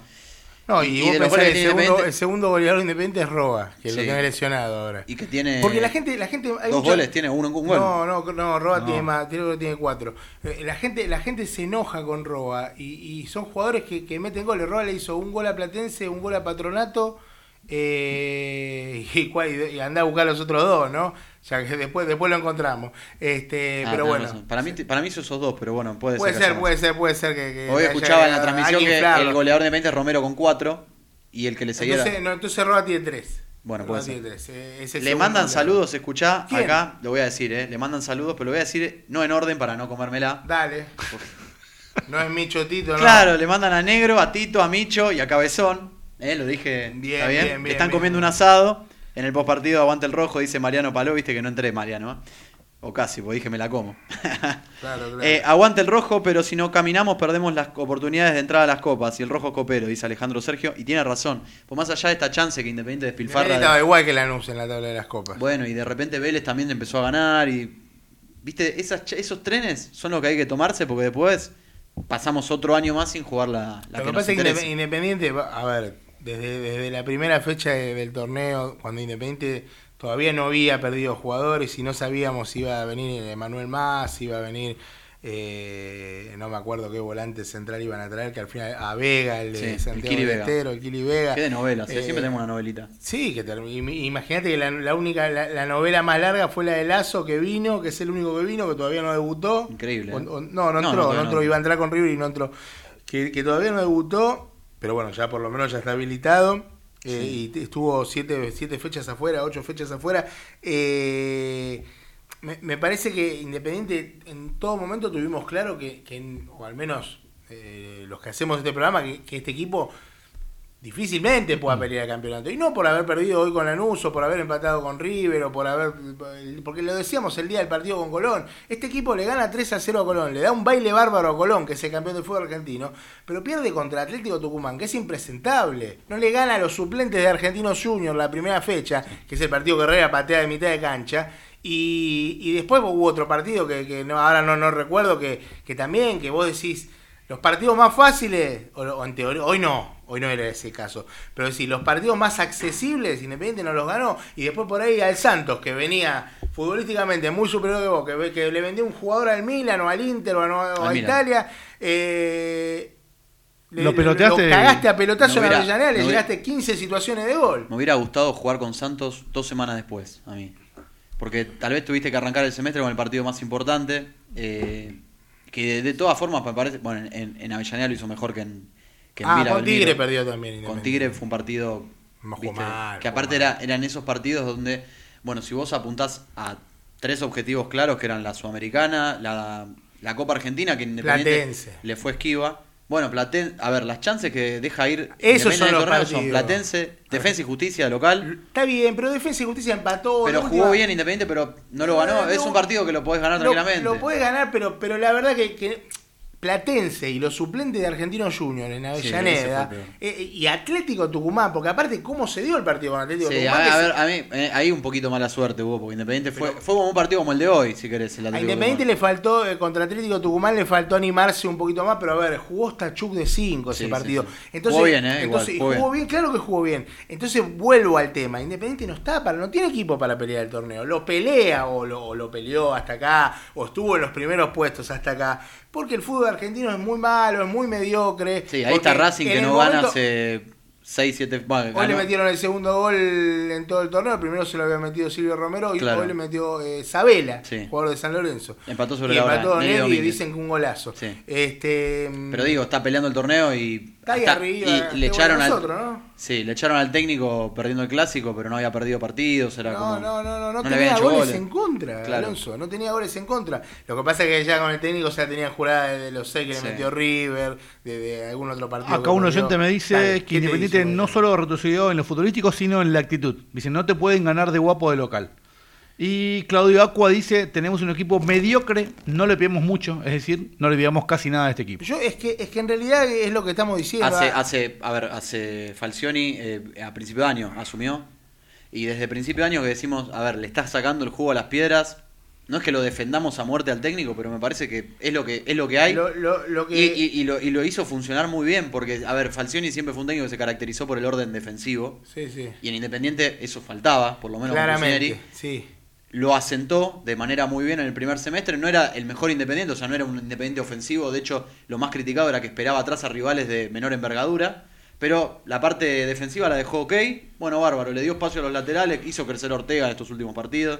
No, y, Y vos de pensás que el tiene segundo, el segundo goleador independiente es Roa, que Sí. lo tiene lesionado ahora. Y que tiene. Porque la gente, la gente hay Dos mucha- goles, tiene uno, un gol. No, no, no, Roa No. tiene más, creo que tiene cuatro. Eh, La gente, la gente se enoja con Roa y, y son jugadores que, que meten goles. Roa le hizo un gol a Platense, un gol a Patronato eh, y, y anda a buscar los otros dos, ¿no? Ya que después, después lo encontramos. Este, Ah, pero bueno. Para mí, para mí esos dos, pero bueno, puede, Puede ser. ser, que puede ser, puede ser que. Hoy escuchaba en la transmisión que el goleador de 20 es Romero con 4 y el que le seguía. Entonces, no, entonces Roa tiene tres. Bueno, Roa puede ser. tres. Eh, Le mandan goleador. saludos, escuchá, ¿Quién? acá, lo voy a decir, ¿eh? Le mandan saludos, pero lo voy a decir no en orden para no comérmela. Dale. No es Micho Tito, ¿no? Claro, le mandan a Negro, a Tito, a Micho y a Cabezón. ¿Eh? Lo dije. Bien, ¿está bien? bien, bien, Están bien. comiendo un asado. En el postpartido aguante el rojo, dice Mariano Paló, viste que no entré, Mariano. ¿eh? O casi, porque dije me la como. Claro, claro. Eh, aguante el rojo, pero si no caminamos perdemos las oportunidades de entrada a las copas. Y el rojo copero, dice Alejandro Sergio. Y tiene razón. Pues más allá de esta chance que Independiente despilfarra. estaba igual que Lanús en la tabla de las copas. Bueno, y de repente Vélez también empezó a ganar. Y. Viste, Esas esos trenes son los que hay que tomarse porque después pasamos otro año más sin jugar la, la Lo que nos pasa es que Independiente, a ver, desde, desde la primera fecha de- del torneo, cuando Independiente todavía no había perdido jugadores y no sabíamos si iba a venir Emanuel Más, si iba a venir, eh, no me acuerdo qué volante central iban a traer, que al final a Vega, el Sí, de el Santiago Kili del Vega. El Kili Vega. Qué de novelas, eh, siempre tenemos una novelita. Sí, que imagínate que la, la única la, la novela más larga fue la de Lazo que vino, que es el único que vino, que todavía no debutó. Increíble, O- ¿eh? o- no, no entró, no, no, entró, no. iba a entrar con River y no entró. Que, que todavía no debutó, pero bueno, ya por lo menos ya está habilitado. eh, y estuvo siete, siete fechas afuera, ocho fechas afuera. Eh, me, me parece que Independiente en todo momento tuvimos claro que, que o al menos eh, los que hacemos este programa, que, que este equipo difícilmente pueda pelear el campeonato. Y no por haber perdido hoy con Lanús o por haber empatado con River o por haber... Porque lo decíamos el día del partido con Colón. Este equipo le gana 3 a 0 a Colón, le da un baile bárbaro a Colón, que es el campeón del fútbol argentino, pero pierde contra Atlético Tucumán, que es impresentable. No le gana a los suplentes de Argentinos Juniors la primera fecha, que es el partido que Herrera patea de mitad de cancha. Y, y después hubo otro partido que, que no, ahora no, no recuerdo, que, que también, que vos decís, los partidos más fáciles, o, o en teoría, hoy no, hoy no era ese caso, pero sí, los partidos más accesibles, Independiente no los ganó, y después por ahí al Santos, que venía futbolísticamente muy superior que vos, que, le vendió un jugador al Milan o al Inter o a, o. Italia, eh, le- Lo peloteaste- lo cagaste a pelotazo en Avellaneda, le llegaste 15 situaciones de gol. Me hubiera gustado jugar con Santos dos semanas después, a mí. Porque tal vez tuviste que arrancar el semestre con el partido más importante. eh, que de, de todas formas me parece. Bueno, en, en Avellaneda lo hizo mejor que en, que en Ah, con Belmiro. Tigre perdió también. Con. Tigre fue un partido. Jugó mal, que aparte era, eran esos partidos donde. Bueno, si vos apuntás a tres objetivos claros, que eran la Sudamericana, la, la Copa Argentina, que Independiente Platense. le fue esquiva. Bueno, Platense, a ver, las chances que deja ir Esos son los torneo son. Platense, Defensa y Justicia local. Está bien, pero Defensa y Justicia empató. Pero jugó última- bien Independiente, pero no lo ganó. Es un partido que lo podés ganar Lo, tranquilamente. lo puedes ganar, pero, pero la verdad que, que Platense y los suplentes de Argentinos Junior en Avellaneda eh, y Atlético Tucumán, porque aparte, ¿cómo se dio el partido con Atlético Sí, Tucumán? a, Que a se- ver, a mí eh, ahí un poquito mala suerte hubo, porque Independiente fue, Pero- fue como un partido como el de hoy, si querés. El a Independiente Tucumán. le faltó, eh, contra Atlético Tucumán le faltó animarse un poquito más, pero a ver, jugó hasta Chuck de 5 ese Sí, partido. Entonces, Jugó bien, ¿eh? Entonces, jugó bien. bien, claro que jugó bien. Entonces vuelvo al tema, Independiente no está para, no tiene equipo para pelear el torneo. Lo pelea o lo, o lo peleó hasta acá, o estuvo en los primeros puestos hasta acá. Porque el fútbol argentino es muy malo, es muy mediocre. Sí, ahí está Racing que no gana hace 6, 7. Bueno, Hoy le metieron el segundo gol en todo el torneo. El primero se lo había metido Silvio Romero y Claro. hoy le metió eh, Sabela, Sí. jugador de San Lorenzo. Empató sobre y la hora, empató Nelly Nelly y dicen que un golazo. Sí. Este, Pero digo, está peleando el torneo y. está ahí está- arriba. y le echaron al. nosotros, ¿no? Sí, le echaron al técnico perdiendo el clásico, pero no había perdido partidos. Era No, como, no, no, no, no le tenía goles goles. en contra, Claro. Alonso, no tenía goles en contra. Lo que pasa es que ya con el técnico ya tenía jurada de los seis que Sí. le metió River, de, de algún otro partido. Acá un oyente me dice Dale, ¿qué que te Independiente dice, no solo retrocedió en lo futbolístico, sino en la actitud. Dice, no te pueden ganar de guapo de local. Y Claudio Acua dice, tenemos un equipo mediocre, no le pidamos mucho, es decir, no le pidamos casi nada a este equipo. Yo es que, es que en realidad es lo que estamos diciendo. Hace, Ah, hace, a ver, hace Falcioni eh, a principio de año asumió. Y desde principio de año que decimos, a ver, le estás sacando el jugo a las piedras. No es que lo defendamos a muerte al técnico, pero me parece que es lo que, es lo que hay. lo, lo- lo que... Y, y- y lo, y lo hizo funcionar muy bien, porque, a ver, Falcioni siempre fue un técnico que se caracterizó por el orden defensivo. Sí, sí. Y en Independiente eso faltaba, por lo menos Claramente, sí. Lo asentó de manera muy bien en el primer semestre. No era el mejor Independiente, o sea, no era un Independiente ofensivo. De hecho, lo más criticado era que esperaba atrás a rivales de menor envergadura. Pero la parte defensiva la dejó ok. Bueno, bárbaro. Le dio espacio a los laterales, hizo crecer Ortega en estos últimos partidos.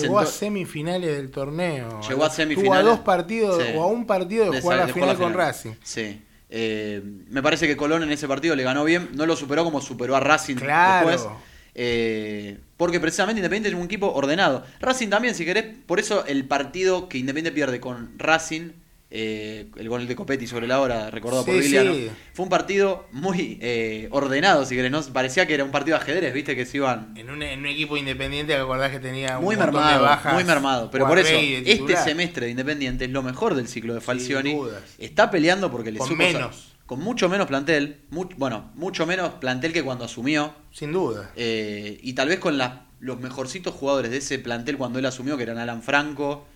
Llegó a semifinales del torneo. Llegó a semifinales. a dos partidos Sí. o a un partido de De jugar la de final la con final. Racing. Sí. Eh, me parece que Colón en ese partido le ganó bien. No lo superó como superó a Racing Claro. después. Eh, porque precisamente Independiente es un equipo ordenado. Racing también, si querés. Por eso el partido que Independiente pierde con Racing eh, el gol de Copetti sobre la hora, recordado por Viliano. sí. Fue un partido muy eh, ordenado, si querés, ¿no? Parecía que era un partido de ajedrez, viste, que se iban En un, en un equipo independiente, acordás que tenía un muy montón de mermado, bajas. muy mermado. Pero por eso, este semestre de Independiente es lo mejor del ciclo de Falcioni. Está peleando porque le Con supo menos. Con mucho menos plantel, bueno, mucho menos plantel que cuando asumió. Sin duda. eh, y tal vez con las- los mejorcitos jugadores de ese plantel cuando él asumió, que eran Alan Franco,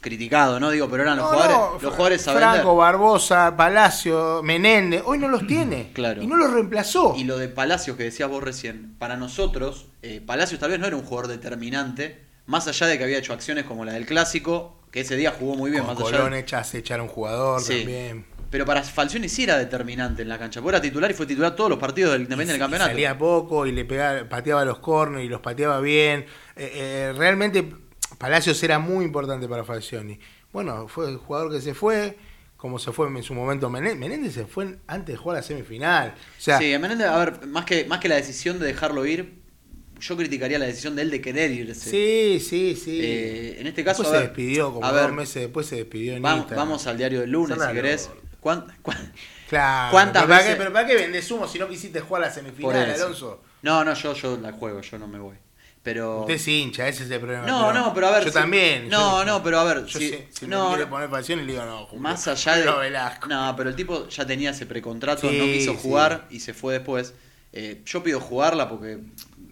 criticado, ¿no? Digo, pero eran los jugadores, no, los Fra- jugadores a Franco, vender. Barbosa, Palacio, Menéndez, hoy no los tiene. Claro. Y no los reemplazó. Y lo de Palacios que decías vos recién, para nosotros, eh, Palacios tal vez no era un jugador determinante, más allá de que había hecho acciones como la del clásico, que ese día jugó muy bien, Con más allá Colón de- echas echar un jugador Sí. también. Pero para Falcioni sí era determinante en la cancha, porque era titular y fue titular todos los partidos del Independiente del campeonato. Salía poco y le pegaba, pateaba los corners y los pateaba bien. Eh, eh, realmente Palacios era muy importante para Falcioni. Bueno, fue el jugador que se fue, como se fue en su momento Menéndez. Menéndez se fue antes de jugar la semifinal. O sea, sí, Menéndez, a ver, más que, más que la decisión de dejarlo ir, yo criticaría la decisión de él de querer irse. sí, sí, sí. Eh, en este caso, después a se despidió, como a dos meses después se despidió en Vamos, Instagram. vamos al diario del lunes, si querés. ¿Cuán- cuán- Claro, ¿Cuántas pero, ¿para veces- qué, pero ¿para qué vendés humo si no quisiste jugar la semifinal? Alonso? No, no, yo, yo la juego, yo no me voy. Pero... Usted es hincha, ese es el problema. No, no, pero a ver. Yo si- también. No, yo- no, pero a ver. Yo si, sé, si no, me quiere poner pasión y le digo no. Julio, más allá de. Velasco. No, pero el tipo ya tenía ese precontrato, Sí, no quiso sí. jugar y se fue después. Eh, yo pido jugarla porque.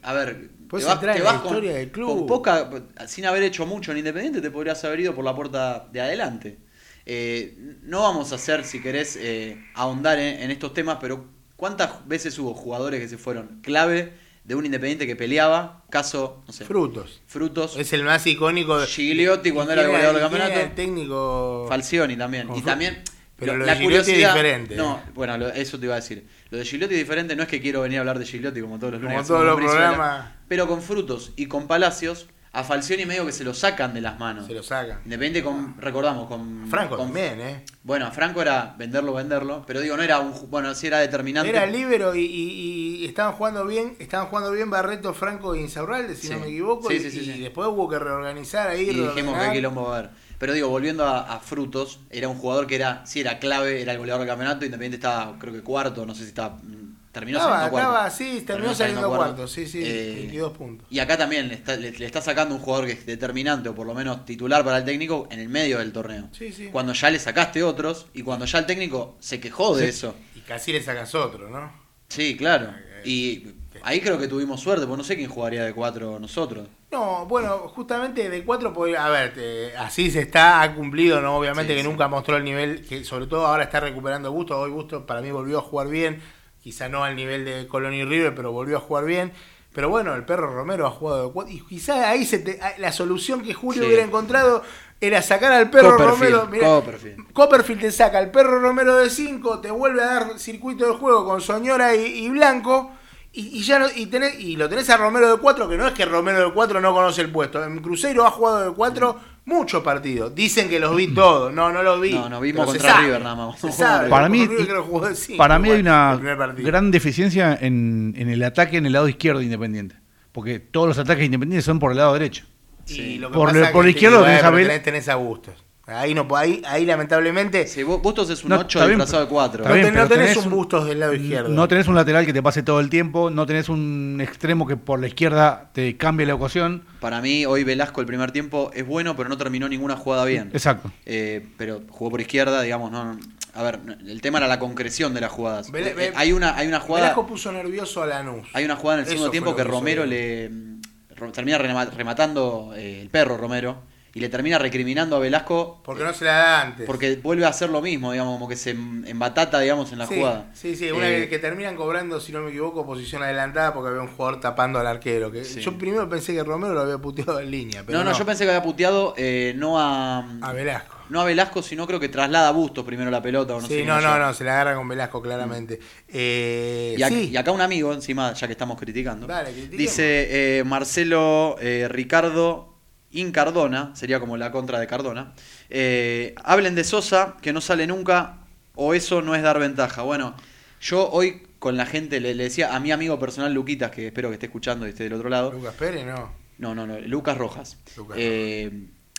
A ver. Puedes entrar en la historia del club. con poca. Sin haber hecho mucho en Independiente, te podrías haber ido por la puerta de adelante. Eh, no vamos a hacer, si querés, eh, ahondar en, en estos temas, pero ¿cuántas veces hubo jugadores que se fueron clave de un Independiente que peleaba? Caso, no sé, Frutos. Frutos. Es el más icónico. de- Gigliotti cuando ¿Y era el goleador del campeonato. El técnico. Falcioni también. Con Y también. Pero lo la de Gigliotti es curiosidad- diferente. No, bueno, lo- eso te iba a decir. Lo de Gigliotti es diferente, no es que quiero venir a hablar de Gigliotti como todos los lunes. Como todos los programas. Pero con Frutos y con Palacios, a Falcioni medio que se lo sacan de las manos. Se lo sacan. Independiente con, recordamos, con. Franco con- también, ¿eh? Bueno, Franco era venderlo, venderlo. Pero digo, no era un. Bueno, sí era determinante. Era libero y, y- y estaban jugando bien, estaban jugando bien Barreto, Franco e Insaurralde, si Sí. no me equivoco, Sí, y, sí, sí, y sí. después hubo que reorganizar ahí. Y dijimos que quilombo va a haber. Pero digo, volviendo a, a Frutos, era un jugador que era, sí era clave, era el goleador del campeonato, Independiente estaba, creo que cuarto, no sé si estaba, terminó saliendo cuarto. sí, terminó saliendo cuarto, sí, sí, Eh, 22 puntos. Y acá también le está, le- le está sacando un jugador que es determinante, o por lo menos titular para el técnico, en el medio del torneo. Sí, sí. Cuando ya le sacaste otros, y cuando ya el técnico se quejó de eso. Y casi le sacas otro, ¿no? Sí, claro. Y ahí creo que tuvimos suerte, porque no sé quién jugaría de cuatro nosotros. No, bueno, justamente de 4 podría. A ver, te- así se está, ha cumplido, ¿no? Obviamente Sí, que sí. nunca mostró el nivel, que sobre todo ahora está recuperando gusto. Hoy gusto para mí volvió a jugar bien, quizá no al nivel de Colón y River, pero volvió a jugar bien. Pero bueno, el perro Romero ha jugado de 4 y quizá ahí se te- la solución que Julio Sí. hubiera encontrado era sacar al perro Copperfield, Romero. mirá, Copperfield. Copperfield te saca al perro Romero de 5, te vuelve a dar circuito de juego con Soñora y, y Blanco. Y, y ya no, y, tenés, y lo tenés a Romero de 4, que no es que Romero de 4 no conoce el puesto. En Cruzeiro ha jugado de 4 muchos partidos. Dicen que los vi todos. No, no los vi. No, no vimos Pero contra sabe, River nada más. se sabe. Para mí, cinco, para mí hay una el gran deficiencia en, en el ataque en el lado izquierdo de Independiente. Porque todos los ataques de Independiente son por el lado derecho. Y lo que Por pasa la- es por que izquierda bueno, tenés a tenés, tenés a Bustos. Ahí, no, ahí, ahí lamentablemente Sí, vos- Bustos es un No, 8 está bien, disfrazado de 4. no, bien, no tenés, tenés un Bustos del lado izquierdo. No tenés un lateral que te pase todo el tiempo, no tenés un extremo que por la izquierda te cambie la ecuación. Para mí, hoy Velasco el primer tiempo es bueno, pero no terminó ninguna jugada bien. Exacto. Eh, pero jugó por izquierda, digamos, no. no- A ver, el tema era la concreción de las jugadas. Eh, hay una, hay una jugada. Velasco puso nervioso a Lanús. Hay una jugada en el Eso segundo tiempo que Romero le mm, termina rematando eh, el perro Romero y le termina recriminando a Velasco Porque no se la da antes. porque vuelve a hacer lo mismo, digamos, como que se em- embatata, digamos, en la sí, jugada. Sí, sí, una Eh, que terminan cobrando, si no me equivoco, posición adelantada porque había un jugador tapando al arquero. Que Sí. Yo primero pensé que Romero lo había puteado en línea. Pero no, no, yo pensé que había puteado eh, no a, A Velasco. no a Velasco, sino creo que traslada a Bustos primero la pelota. O no sí, sé no, no, no, se la agarra con Velasco claramente. Eh, Y, ac- sí, y acá un amigo, encima, ya que estamos criticando, Dale, dice eh, Marcelo Ricardo Incardona, sería como la contra de Cardona, eh, hablen de Sosa, que no sale nunca, o eso no es dar ventaja. Bueno, yo hoy con la gente le, le decía a mi amigo personal Luquitas, que espero que esté escuchando y esté del otro lado, Lucas Pérez, no. no, no, no, Lucas Rojas, Lucas eh,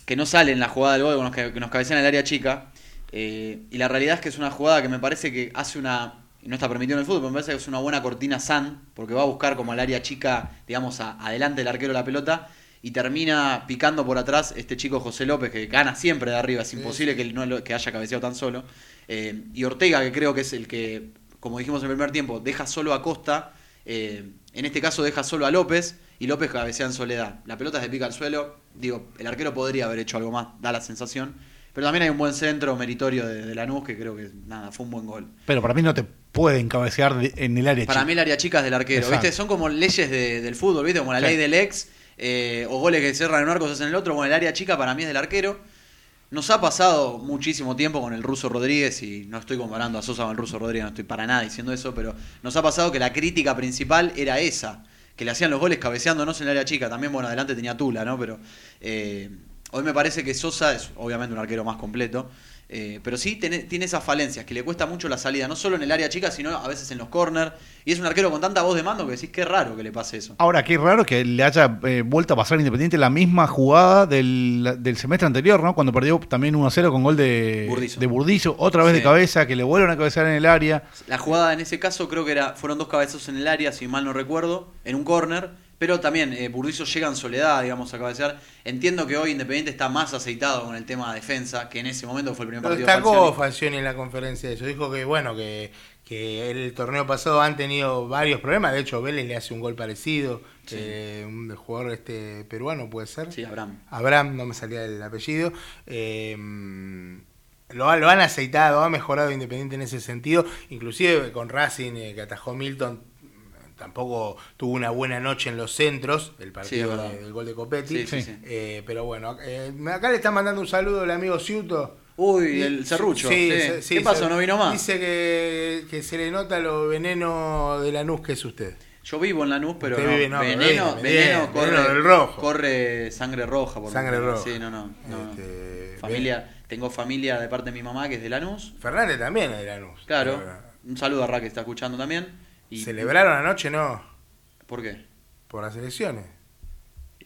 que no sale en la jugada del gol, que nos, que nos cabecean en el área chica. Eh, y la realidad es que es una jugada que me parece que hace una. No está permitido en el fútbol, pero me parece que es una buena cortina San, porque va a buscar como al área chica, digamos, a- adelante del arquero la pelota, y termina picando por atrás este chico José López, que gana siempre de arriba, es imposible que, él no lo- que haya cabeceado tan solo. Eh, y Ortega, que creo que es el que, como dijimos en el primer tiempo, deja solo a Costa, eh, en este caso deja solo a López, y López cabecea en soledad. La pelota se pica al suelo, digo, el arquero podría haber hecho algo más, da la sensación. Pero también hay un buen centro meritorio de, de Lanús que creo que nada, fue un buen gol. Pero para mí no te pueden cabecear en el área Para chica. mí el área chica es del arquero, Exacto. ¿viste? Son como leyes de- del fútbol, ¿viste? Como la Sí. ley del ex, eh, o goles que cierran en un arco, se hacen en el otro. Bueno, el área chica para mí es del arquero. Nos ha pasado muchísimo tiempo con el ruso Rodríguez, y no estoy comparando a Sosa con el ruso Rodríguez, no estoy para nada diciendo eso, pero nos ha pasado que la crítica principal era esa, que le hacían los goles cabeceándonos en el área chica. También, bueno, adelante tenía Tula, ¿no? Pero eh, hoy me parece que Sosa es obviamente un arquero más completo. eh, pero sí tiene, tiene esas falencias, que le cuesta mucho la salida, no solo en el área chica, sino a veces en los corners. Y es un arquero con tanta voz de mando que decís que raro que le pase eso. Ahora, qué raro que le haya eh, vuelto a pasar Independiente la misma jugada del, del semestre anterior, ¿no? Cuando perdió también 1-0 con gol de Burdizo. de Burdizo, otra vez Sí. de cabeza, que le vuelven a cabecear en el área. La jugada en ese caso creo que era fueron dos cabezos en el área, si mal no recuerdo, en un córner. Pero también eh, Burdizo llega en soledad, digamos, a cabecear. Entiendo que hoy Independiente está más aceitado con el tema de defensa, que en ese momento fue el primer partido destacó Falcioni. En la conferencia de eso. Dijo que, bueno, que, que el torneo pasado han tenido varios problemas. De hecho, Vélez le hace un gol parecido. Sí. eh, un jugador este peruano, puede ser. Sí, Abraham. Abraham, no me salía el apellido. eh, lo, lo han aceitado, ha mejorado Independiente en ese sentido. Inclusive con Racing, eh, que atajó Milton, tampoco tuvo una buena noche en los centros, el Sí, partido de- del gol de Copetti. Sí, sí, Sí. sí. Eh, pero bueno, eh, acá le está mandando un saludo el amigo Ciuto. Uy, el serrucho. Sí, sí. se- sí, ¿Qué pasó? ¿No vino más? Dice que, que se le nota lo veneno de la nuz que es usted. Yo vivo en Lanús, pero no. vive- no, veneno, veneno, bien, corre, veneno del rojo. corre sangre roja. Por Sangre roja. Sí, no, no. Este, Familia, tengo familia de parte de mi mamá que es de Lanús. Fernández también es de Lanús. Claro. Un saludo a Ra que está escuchando también. Y, ¿Celebraron anoche? No, ¿Por qué? por las elecciones.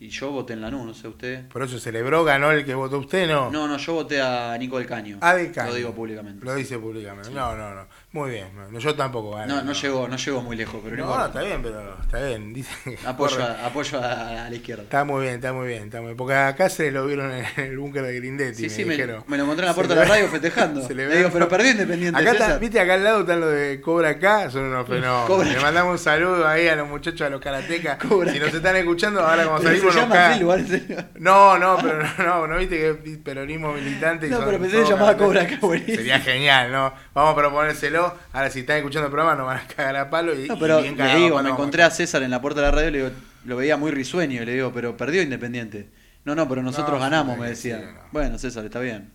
Y yo voté en Lanús, no sé usted. Por eso celebró, ganó el que votó usted, ¿no? No, no, yo voté a Nico del Caño. Ah, del Caño. Lo digo públicamente. Lo dice públicamente. No, no, no. Muy bien. No, yo tampoco. No, no llegó, no llegó muy lejos, pero no, No, importa. está bien, pero está bien. Que Apoyo, a, apoyo a, a la izquierda. Está muy bien, está muy bien, está muy bien. Porque acá se lo vieron en el búnker de Grindetti. Sí, me sí, me, dijeron. me lo encontré en la puerta de la radio festejando. Le celebraron- digo, pero perdió Independiente. Acá está, viste, acá al lado están los de Cobra K, son unos fenómenos. Le mandamos un saludo ahí a los muchachos, a los karatecas. Cobra si nos están escuchando, ahora como salimos se nos llama en serio. No, no, pero no, no, viste que es peronismo militante. No, pero pensé que llamaba? Cobra K. Sería genial, ¿no? Vamos a proponérselo. Ahora, si están escuchando el programa, nos van a cagar a palo. Y, No, y pero bien le digo, palo me encontré a César en la puerta de la radio y le digo, lo veía muy risueño. Y le digo, pero perdió Independiente. No, no, pero nosotros No, ganamos, me sí, decía. no. Bueno, César, está bien.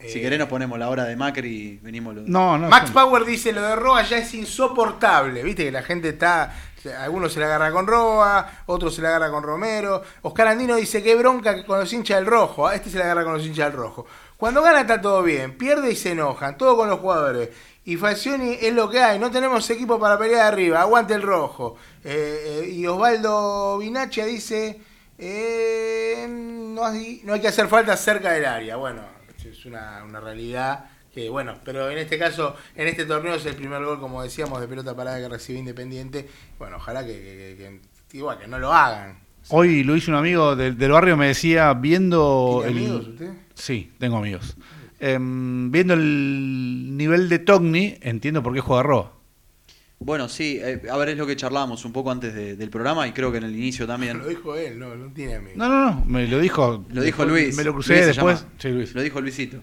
Si Eh, querés nos ponemos la hora de Macri y venimos los... No, no. Max Power dice lo de Roa ya es insoportable. Viste que la gente está. Algunos se la agarra con Roa, otros se la agarra con Romero. Oscar Andino dice que bronca que con los hinchas del rojo. A este se la agarra con los hinchas del rojo. Cuando gana está todo bien, pierde y se enojan, todo con los jugadores. Y Falcioni es lo que hay, no tenemos equipo para pelear arriba, aguante el rojo. Eh, eh, y Osvaldo Vinaccia dice, eh, no, hay, no hay que hacer falta cerca del área. Bueno, es una, una realidad que bueno, pero en este caso, en este torneo es el primer gol, como decíamos, de pelota parada que recibe Independiente. Bueno, ojalá que, que- igual, que no lo hagan. Hoy lo hizo un amigo del, del barrio, me decía, viendo ¿Tiene el... amigos usted? Sí, tengo amigos. Em, viendo el nivel de Togni, entiendo por qué juega Roa. Bueno, sí, eh, a ver, es lo que charlábamos un poco antes de- del programa y creo que en el inicio también. Lo dijo él, no, no tiene amigos. No, no, no, me lo dijo. Lo dijo después- Luis. Me lo crucé Luis se después. llama. Sí, Luis. Lo dijo Luisito.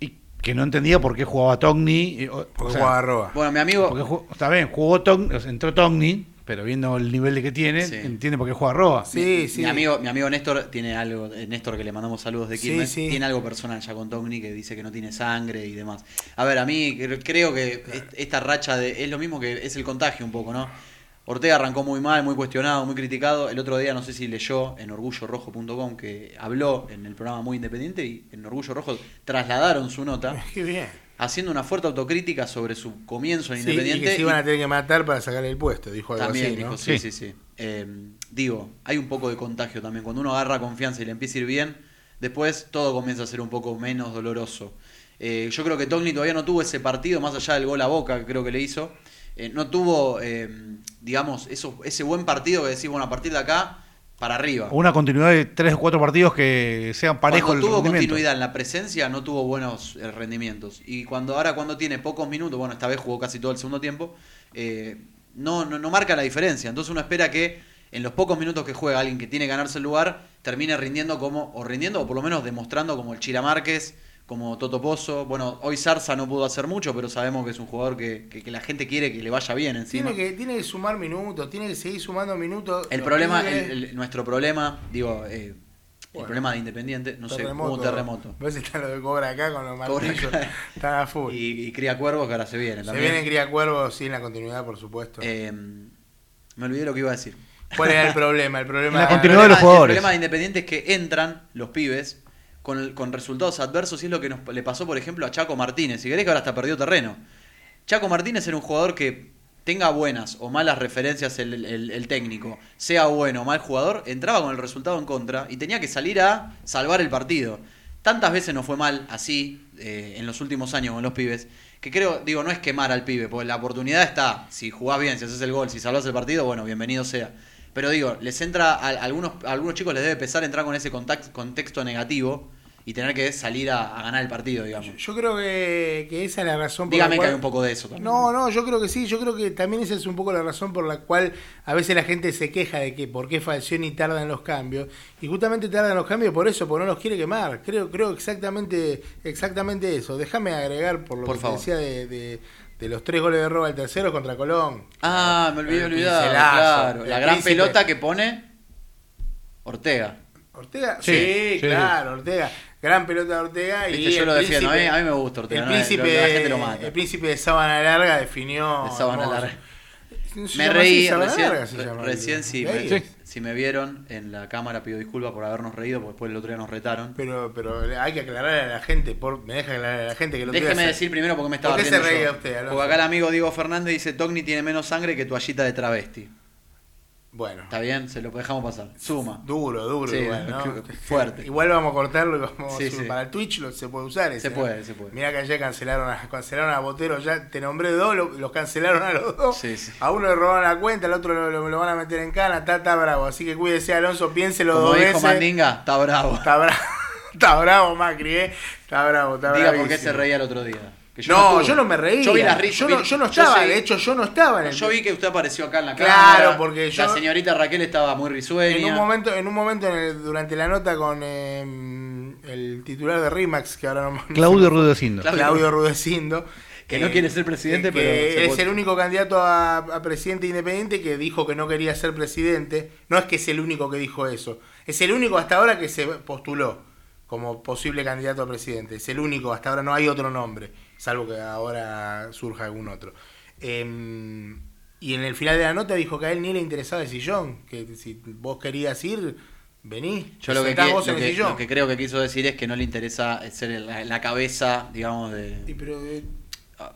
Y que no entendía por qué jugaba Togni. y, o- o Porque sea, jugaba Roa. Bueno, mi amigo... porque ju- está bien, jugó Togni, o sea, entró Togni, pero viendo el nivel de que tiene, Sí. entiende por qué juega Roa. Sí, sí. Mi amigo, mi amigo Néstor tiene algo, Néstor que le mandamos saludos de Quilmes, sí. tiene algo personal ya con Togni que dice que no tiene sangre y demás. A ver, a mí cre- creo que est- esta racha de es lo mismo que es el contagio un poco, ¿no? Ortega arrancó muy mal, muy cuestionado, muy criticado. El otro día no sé si leyó en orgullorojo.com que habló en el programa Muy Independiente y en Orgullo Rojo trasladaron su nota Qué bien. Haciendo una fuerte autocrítica sobre su comienzo en Sí, y Independiente. que se y- iban a tener que matar para sacarle el puesto, dijo algo también así, dijo, ¿no? sí, Sí. sí, sí. Eh, digo, hay un poco de contagio también. Cuando uno agarra confianza y le empieza a ir bien, después todo comienza a ser un poco menos doloroso. Eh, yo creo que Togni todavía no tuvo ese partido, más allá del gol a boca que creo que le hizo. Eh, no tuvo, eh, digamos, eso, ese buen partido que decís, bueno, a partir de acá, para arriba. Una continuidad de tres o cuatro partidos que sean parejos Cuando tuvo continuidad en la presencia, no tuvo buenos eh, rendimientos. Y cuando ahora cuando tiene pocos minutos, bueno, esta vez jugó casi todo el segundo tiempo, eh, no, no, no marca la diferencia. Entonces uno espera que en los pocos minutos que juega alguien que tiene que ganarse el lugar, termine rindiendo como, o rindiendo, o por lo menos demostrando como el Chila Márquez, como Toto Pozo. Bueno, hoy Zarza no pudo hacer mucho, pero sabemos que es un jugador que, que- que la gente quiere que le vaya bien encima. Tiene que, tiene que sumar minutos, tiene que seguir sumando minutos. El problema, pibes- el- el- nuestro problema, digo, eh, el problema de Independiente, no sé, hubo un terremoto. ¿Ves? Está lo de Cobra acá con los martillos. Están a full. Y, y Cría Cuervos que ahora se vienen Se vienen Cría Cuervos sin la continuidad, por supuesto. Eh, me olvidé lo que iba a decir. ¿Cuál era el problema? El problema La El continuidad de los jugadores. El problema de Independiente es que entran los pibes con, con resultados adversos y es lo que nos, le pasó, por ejemplo, a Chaco Martínez. Si querés que ahora hasta perdió terreno. Chaco Martínez era un jugador que tenga buenas o malas referencias el, técnico, sea bueno o mal jugador, entraba con el resultado en contra y tenía que salir a salvar el partido. Tantas veces no fue mal así eh, en los últimos años con los pibes, que creo, digo, no es quemar al pibe, porque la oportunidad está, si jugás bien, si haces el gol, si salvás el partido, bueno, bienvenido sea. Pero digo, les entra, a, algunos, a algunos chicos les debe pesar entrar con ese contexto negativo y tener que salir a, a ganar el partido, digamos. Yo creo que, que esa es la razón por Dígame la que hay cual... un poco de eso también. No, no, yo creo que sí, yo creo que también esa es un poco la razón por la cual a veces la gente se queja de que por qué Falcioni tarda en los cambios. Y justamente tarda en los cambios por eso, porque no los quiere quemar. Creo, creo exactamente, exactamente eso. Déjame agregar por lo Por que te favor. decía de, de- de los tres goles de roba, el tercero contra Colón. Ah, me olvidé El olvidar, claro. La gran príncipe. pelota que pone Ortega. Ortega, Sí, sí, sí. claro, Ortega. Gran pelota de Ortega y yo lo defiendo, a mí, a mí me gusta Ortega, el no príncipe, la gente lo mata. el príncipe de sábana larga definió. De sábana hermoso. larga. ¿No se Me reí recién, larga se re- llama? recién si, me, si me vieron en la cámara pido disculpas por habernos reído porque después el otro día nos retaron. Pero, pero hay que aclararle a la gente, por, me deja aclarar a la gente que lo Déjeme decir primero porque me estaba ¿Por qué se reía usted? Porque acá el amigo Diego Fernández dice Togni tiene menos sangre que toallita de travesti. Bueno, Está bien, se lo dejamos pasar. Suma. duro, duro, Sí, igual, ¿no? fuerte. Igual vamos a cortarlo y vamos Sí, a sí. Para el Twitch lo, se puede usar. ese, Se ¿no? puede, se puede. Mirá que ayer cancelaron a, cancelaron a Botero, ya te nombré dos, lo- los cancelaron a los dos. Sí, sí. A uno le robaron la cuenta, al otro lo, van a meter en cana, está, está bravo. Así que cuídese, Alonso, piénselo Como dos dijo veces. Mandinga, está bravo. Está bravo, está bravo Macri, ¿eh? Está bravo, está Diga por qué bravísimo. se reía el otro día. Que No, yo no me reí. Yo vi las risas. Yo no, yo no estaba, sé- de hecho, yo no estaba en el. Yo vi que usted apareció acá en la Claro, cámara. porque yo- La señorita Raquel estaba muy risueña. En un momento, en un momento en el- durante la nota con eh, el titular de Rimax, que ahora no Claudio Rudecindo. Claudio. Rudecindo. Que no quiere ser presidente, que pero se es el único candidato a, a presidente independiente que dijo que no quería ser presidente. No es que es el único que dijo eso. Es el único hasta ahora que se postuló como posible candidato a presidente. Es el único, hasta ahora no hay otro nombre, salvo que ahora surja algún otro. Em, y en el final de la nota dijo que a él ni le interesaba el sillón, que si vos querías ir, vení. Yo lo que, en el que, sillón. lo que creo que quiso decir es que no le interesa ser la, la cabeza, digamos, de... Y pero, eh,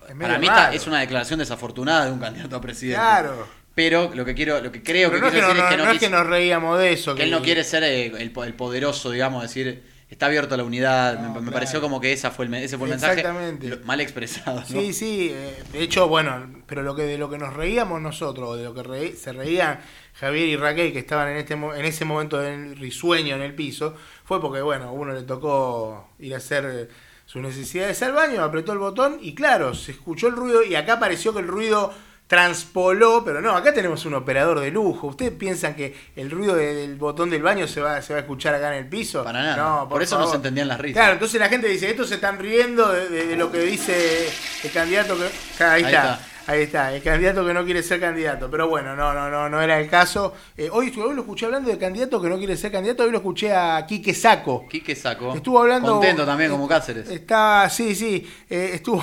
es Para mí raro. es una declaración desafortunada de un candidato a presidente. Claro. Pero lo que quiero, lo que creo Pero que no es quiso no, decir es que no no, es que nos reíamos de eso. que él no quiere ser eh, el, el poderoso, digamos, decir, está abierto a la unidad. No, me, me claro. pareció como que esa fue el, ese fue el mensaje Exactamente. mal expresado. ¿no? Sí, sí, eh, de hecho, bueno, pero lo que de lo que nos reíamos nosotros, o de lo que reí- se reían Javier y Raquel, que estaban en este en ese momento del risueño en el piso, fue porque, bueno, a uno le tocó ir a hacer eh, sus necesidades al baño, apretó el botón y claro, se escuchó el ruido y acá pareció que el ruido transpoló, pero no, acá tenemos un operador de lujo. ¿Ustedes piensan que el ruido de- del botón del baño se va, se va a escuchar acá en el piso? Para nada. No, Por eso no se entendían las risas. Claro, entonces la gente dice, estos se están riendo de, de- de lo que dice el candidato que... Claro, ahí, Ahí está, está. ahí está, el candidato que no quiere ser candidato. Pero bueno, no, no, no, no era el caso. Eh, hoy, hoy lo escuché hablando de candidato que no quiere ser candidato, hoy lo escuché a Quique Saco. Quique sacó. Estuvo hablando... Contento también, como Cáceres. Está, sí, sí, eh, estuvo,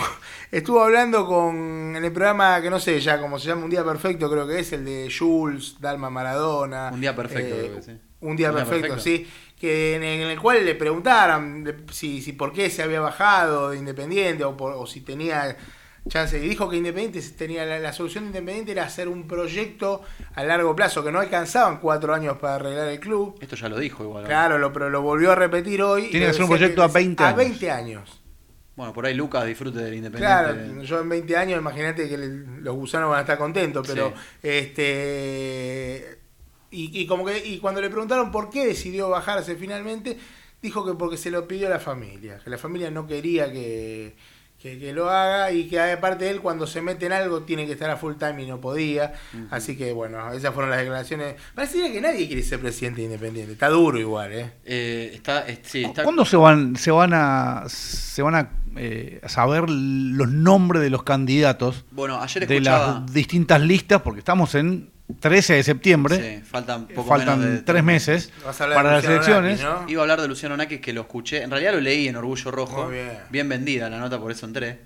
estuvo hablando con, en el programa que no sé ya cómo se llama, Un Día Perfecto creo que es, el de Jules, Dalma Maradona. Un día perfecto, eh, creo que sí. Un Día Un Día Perfecto, Perfecto. sí. Que en, en el cual le preguntaran de- si, si por qué se había bajado de Independiente o, por- o si tenía chance. Y dijo que Independiente tenía la, la solución de Independiente era hacer un proyecto a largo plazo, que no alcanzaban cuatro años para arreglar el club. Esto ya lo dijo igual. Claro, lo, pero lo volvió a repetir hoy. y Tiene que ser un proyecto a 20 A años. 20 años. Bueno, por ahí Lucas disfrute del Independiente. Claro, yo en 20 años, imagínate que el- los gusanos van a estar contentos, pero Sí. este y, y como que y cuando le preguntaron por qué decidió bajarse finalmente, dijo que porque se lo pidió la familia, que la familia no quería que, que, que lo haga y que aparte él cuando se mete en algo tiene que estar a full time y no podía. Así que bueno, esas fueron las declaraciones. Parecería que nadie quiere ser presidente independiente. Está duro igual, ¿eh? Eh, está, es- sí, está, ¿Cuándo se van, se van a, se van a eh, saber los nombres de los candidatos Bueno, ayer de escuchaba. las distintas listas? Porque estamos en 13 de septiembre, Sí, faltan poco faltan menos de tres meses para las elecciones. Naki, ¿no? Iba a hablar de Luciano Nakis que lo escuché. En realidad lo leí en Orgullo Rojo. Muy bien. vendida la nota, por eso entré.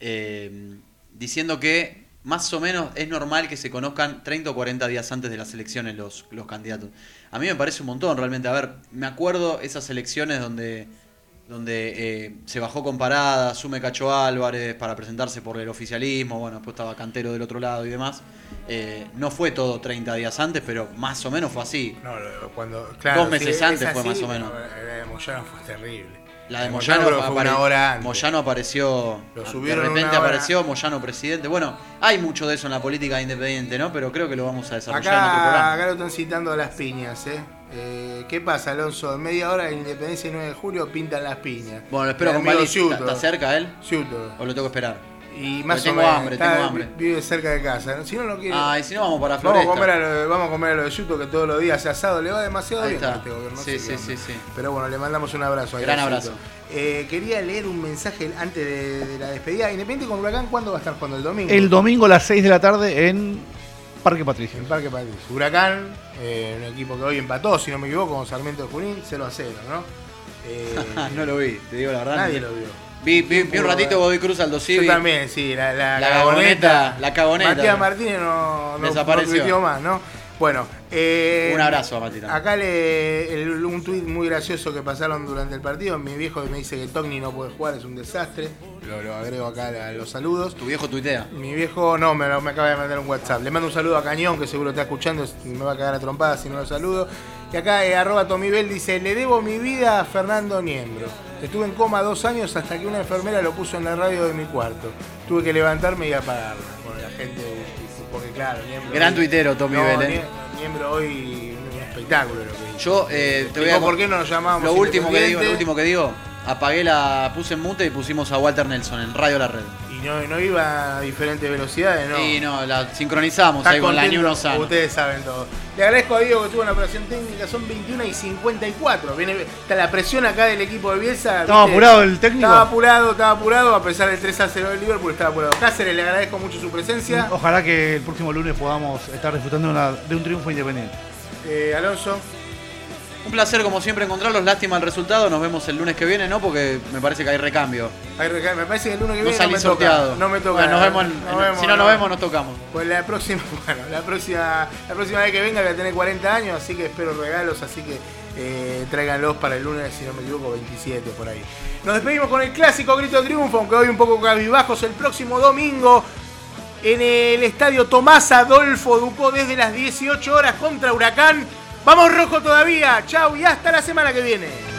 eh, diciendo que más o menos es normal que se conozcan 30 o 40 días antes de las elecciones los, los candidatos. A mí me parece un montón realmente. A ver, me acuerdo esas elecciones donde, donde eh, se bajó con parada, asume Cacho Álvarez para presentarse por el oficialismo. Bueno, después estaba Cantero del otro lado y demás. Eh, no fue todo 30 días antes, pero más o menos fue así. No, cuando, Dos meses es antes fue más o menos. no, La de Moyano fue terrible. La de Moyano Moyano, fue una hora antes. Moyano apareció. Lo de subieron repente una hora. apareció Moyano presidente. Bueno, hay mucho de eso en la política independiente, ¿no? Pero creo que lo vamos a desarrollar en otro Acá, programa. acá lo están citando a las piñas, ¿eh? Eh, ¿Qué pasa, Alonso? En media hora de Independencia y 9 de julio pintan las piñas. Bueno, lo espero con amigo Vali. ¿Está, cerca él? Ciuto. ¿O lo tengo que esperar? Y más Tengo o menos. hambre, está- tengo hambre. Vive cerca de casa. Si no lo quiere. Ah, y si no, vamos para Vamos a, Floresta. comer a lo, de- vamos a comer a lo de Ciuto que todos los días hace asado. Le va demasiado Ahí bien está. a este gobierno. no Sí, sí, sí, sí. Pero bueno, le mandamos un abrazo. ahí Gran abrazo. Eh, quería leer un mensaje antes de, de la despedida. Independiente con Huracán, ¿cuándo va a estar jugando? El domingo. El domingo a las 6 de la tarde en Parque Patricio. En Parque Patricio. Huracán, eh, un equipo que hoy empató, si no me equivoco, con Sarmiento de Junín, 0 a 0, ¿no? Eh, no lo vi, te digo la verdad. nadie lo vio. Vi, vi, vi un ratito Godoy Cruz Aldo Yo también, sí, la, la, La cagoneta. cagoneta, la cagoneta. Matías Martínez no, no, Desapareció. no más, ¿no? Bueno, eh, Un abrazo a Mati también. Acá le, el- un tuit muy gracioso que pasaron durante el partido. Mi viejo me dice que Togni no puede jugar, es un desastre. Lo, lo agrego acá a los saludos. Tu viejo tuitea. Mi viejo no, me, acaba de mandar un WhatsApp. Le mando un saludo a Cañón, que seguro está escuchando, me va a cagar a trompadas si no lo saludo. Y acá, eh, arroba Tomibel dice, le debo mi vida a Fernando Niembro. Estuve en coma dos años hasta que una enfermera lo puso en la radio de mi cuarto. Tuve que levantarme y apagarla. Bueno, la gente, claro, Niembro... Gran hoy- tuitero, Tomibel, No. Nie- Niembro hoy un espectáculo lo que. Yo eh, te voy a ¿Por qué no nos llamábamos Lo último que digo, lo último que digo, apagué la, puse en mute y pusimos a Walter Nelson en Radio La Red. Y no, no iba a diferentes velocidades, ¿no? Y no, la sincronizamos Está ahí con la New. Ustedes saben todo. Le agradezco a Diego que tuvo una operación técnica, son 21 y 54. Viene, está la presión acá del equipo de Bielsa. ¿Estaba ¿viste? apurado el técnico? Estaba apurado, estaba apurado, a pesar del 3 a 0 del Liverpool, estaba apurado. Cáceres, le agradezco mucho su presencia. Ojalá que el próximo lunes podamos estar disfrutando una- de un triunfo independiente. Eh, Alonso, Un placer como siempre encontrarlos, lástima el resultado, nos vemos el lunes que viene, ¿no? Porque me parece que hay recambio. hay reca- me parece que el lunes que No viene salí no me sorteado. toca. No me toca. Bueno, nos vemos, en- Nos en- vemos, si no nos vemos nos tocamos. Pues la próxima, bueno, la próxima, la próxima vez que venga voy a tener 40 años, así que espero regalos, así que eh, tráiganlos para el lunes, si no me equivoco, 27 por ahí. Nos despedimos con el clásico grito de triunfo, aunque hoy un poco cabizbajos, el próximo domingo en el estadio Tomás Adolfo Ducó desde las 18 horas contra Huracán. Vamos rojo todavía, chau y hasta la semana que viene.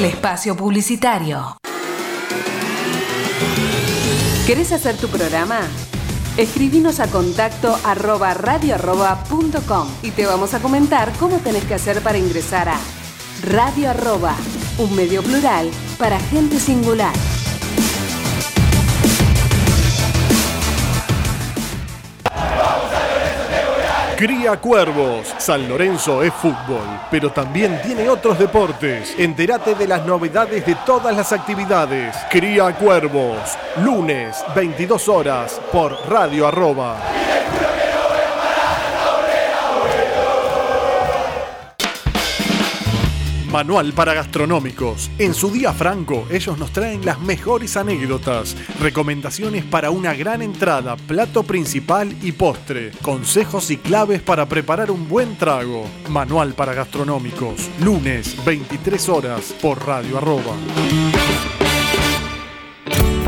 Del espacio publicitario. ¿Querés hacer tu programa? Escribinos a contacto arroba radio arroba punto com y te vamos a comentar cómo tenés que hacer para ingresar a Radio Arroba, un medio plural para gente singular. Cría Cuervos. San Lorenzo es fútbol, pero también tiene otros deportes. Entérate de las novedades de todas las actividades. Cría Cuervos. Lunes, 22 horas, por Radio Arroba. Manual para gastronómicos. En su día franco, ellos nos traen las mejores anécdotas, recomendaciones para una gran entrada, plato principal y postre, consejos y claves para preparar un buen trago. Manual para gastronómicos. Lunes, 23 horas, por Radio Arroba.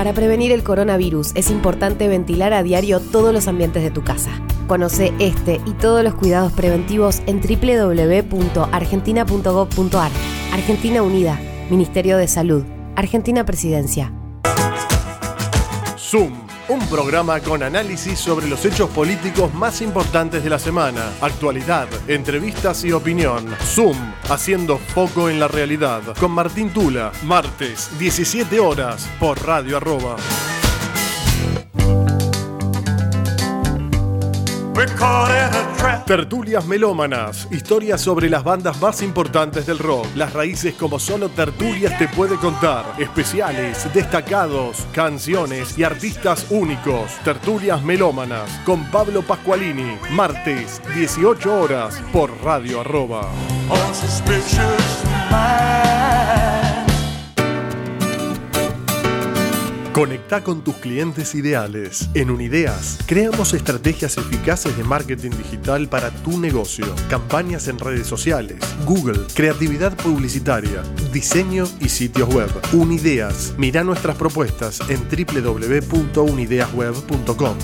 Para prevenir el coronavirus es importante ventilar a diario todos los ambientes de tu casa. Conoce este y todos los cuidados preventivos en www.argentina.gov.ar. Argentina Unida, Ministerio de Salud, Argentina Presidencia. Zoom, un programa con análisis sobre los hechos políticos más importantes de la semana, actualidad, entrevistas y opinión. Zoom, haciendo foco en la realidad, con Martín Tula, martes, 17 horas, por Radio Arroba. Tertulias melómanas, historias sobre las bandas más importantes del rock, las raíces como solo Tertulias te puede contar, especiales, destacados, canciones y artistas únicos. Tertulias melómanas con Pablo Pascualini, martes, 18 horas, por Radio Arroba. Conecta con tus clientes ideales. En Unideas, creamos estrategias eficaces de marketing digital para tu negocio, campañas en redes sociales, Google, creatividad publicitaria, diseño y sitios web. Unideas, mira nuestras propuestas en www.unideasweb.com.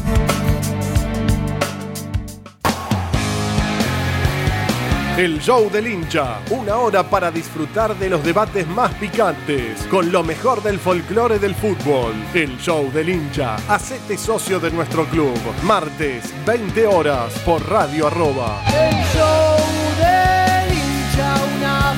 El show del hincha, una hora para disfrutar de los debates más picantes, con lo mejor del folclore del fútbol. El show del hincha, hacete socio de nuestro club. Martes, 20 horas, por Radio Arroba. El show del hincha, una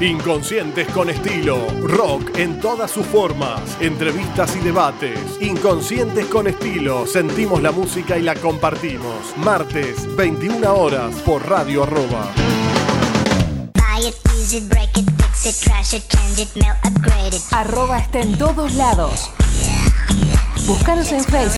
Inconscientes con estilo, rock en todas sus formas, entrevistas y debates. Inconscientes con estilo, sentimos la música y la compartimos. Martes, 21 horas, por Radio Arroba. Buy it, use it, break it, fix it, trash it, change it, mail, upgrade it. Arroba está en todos lados. Búscanos en Facebook.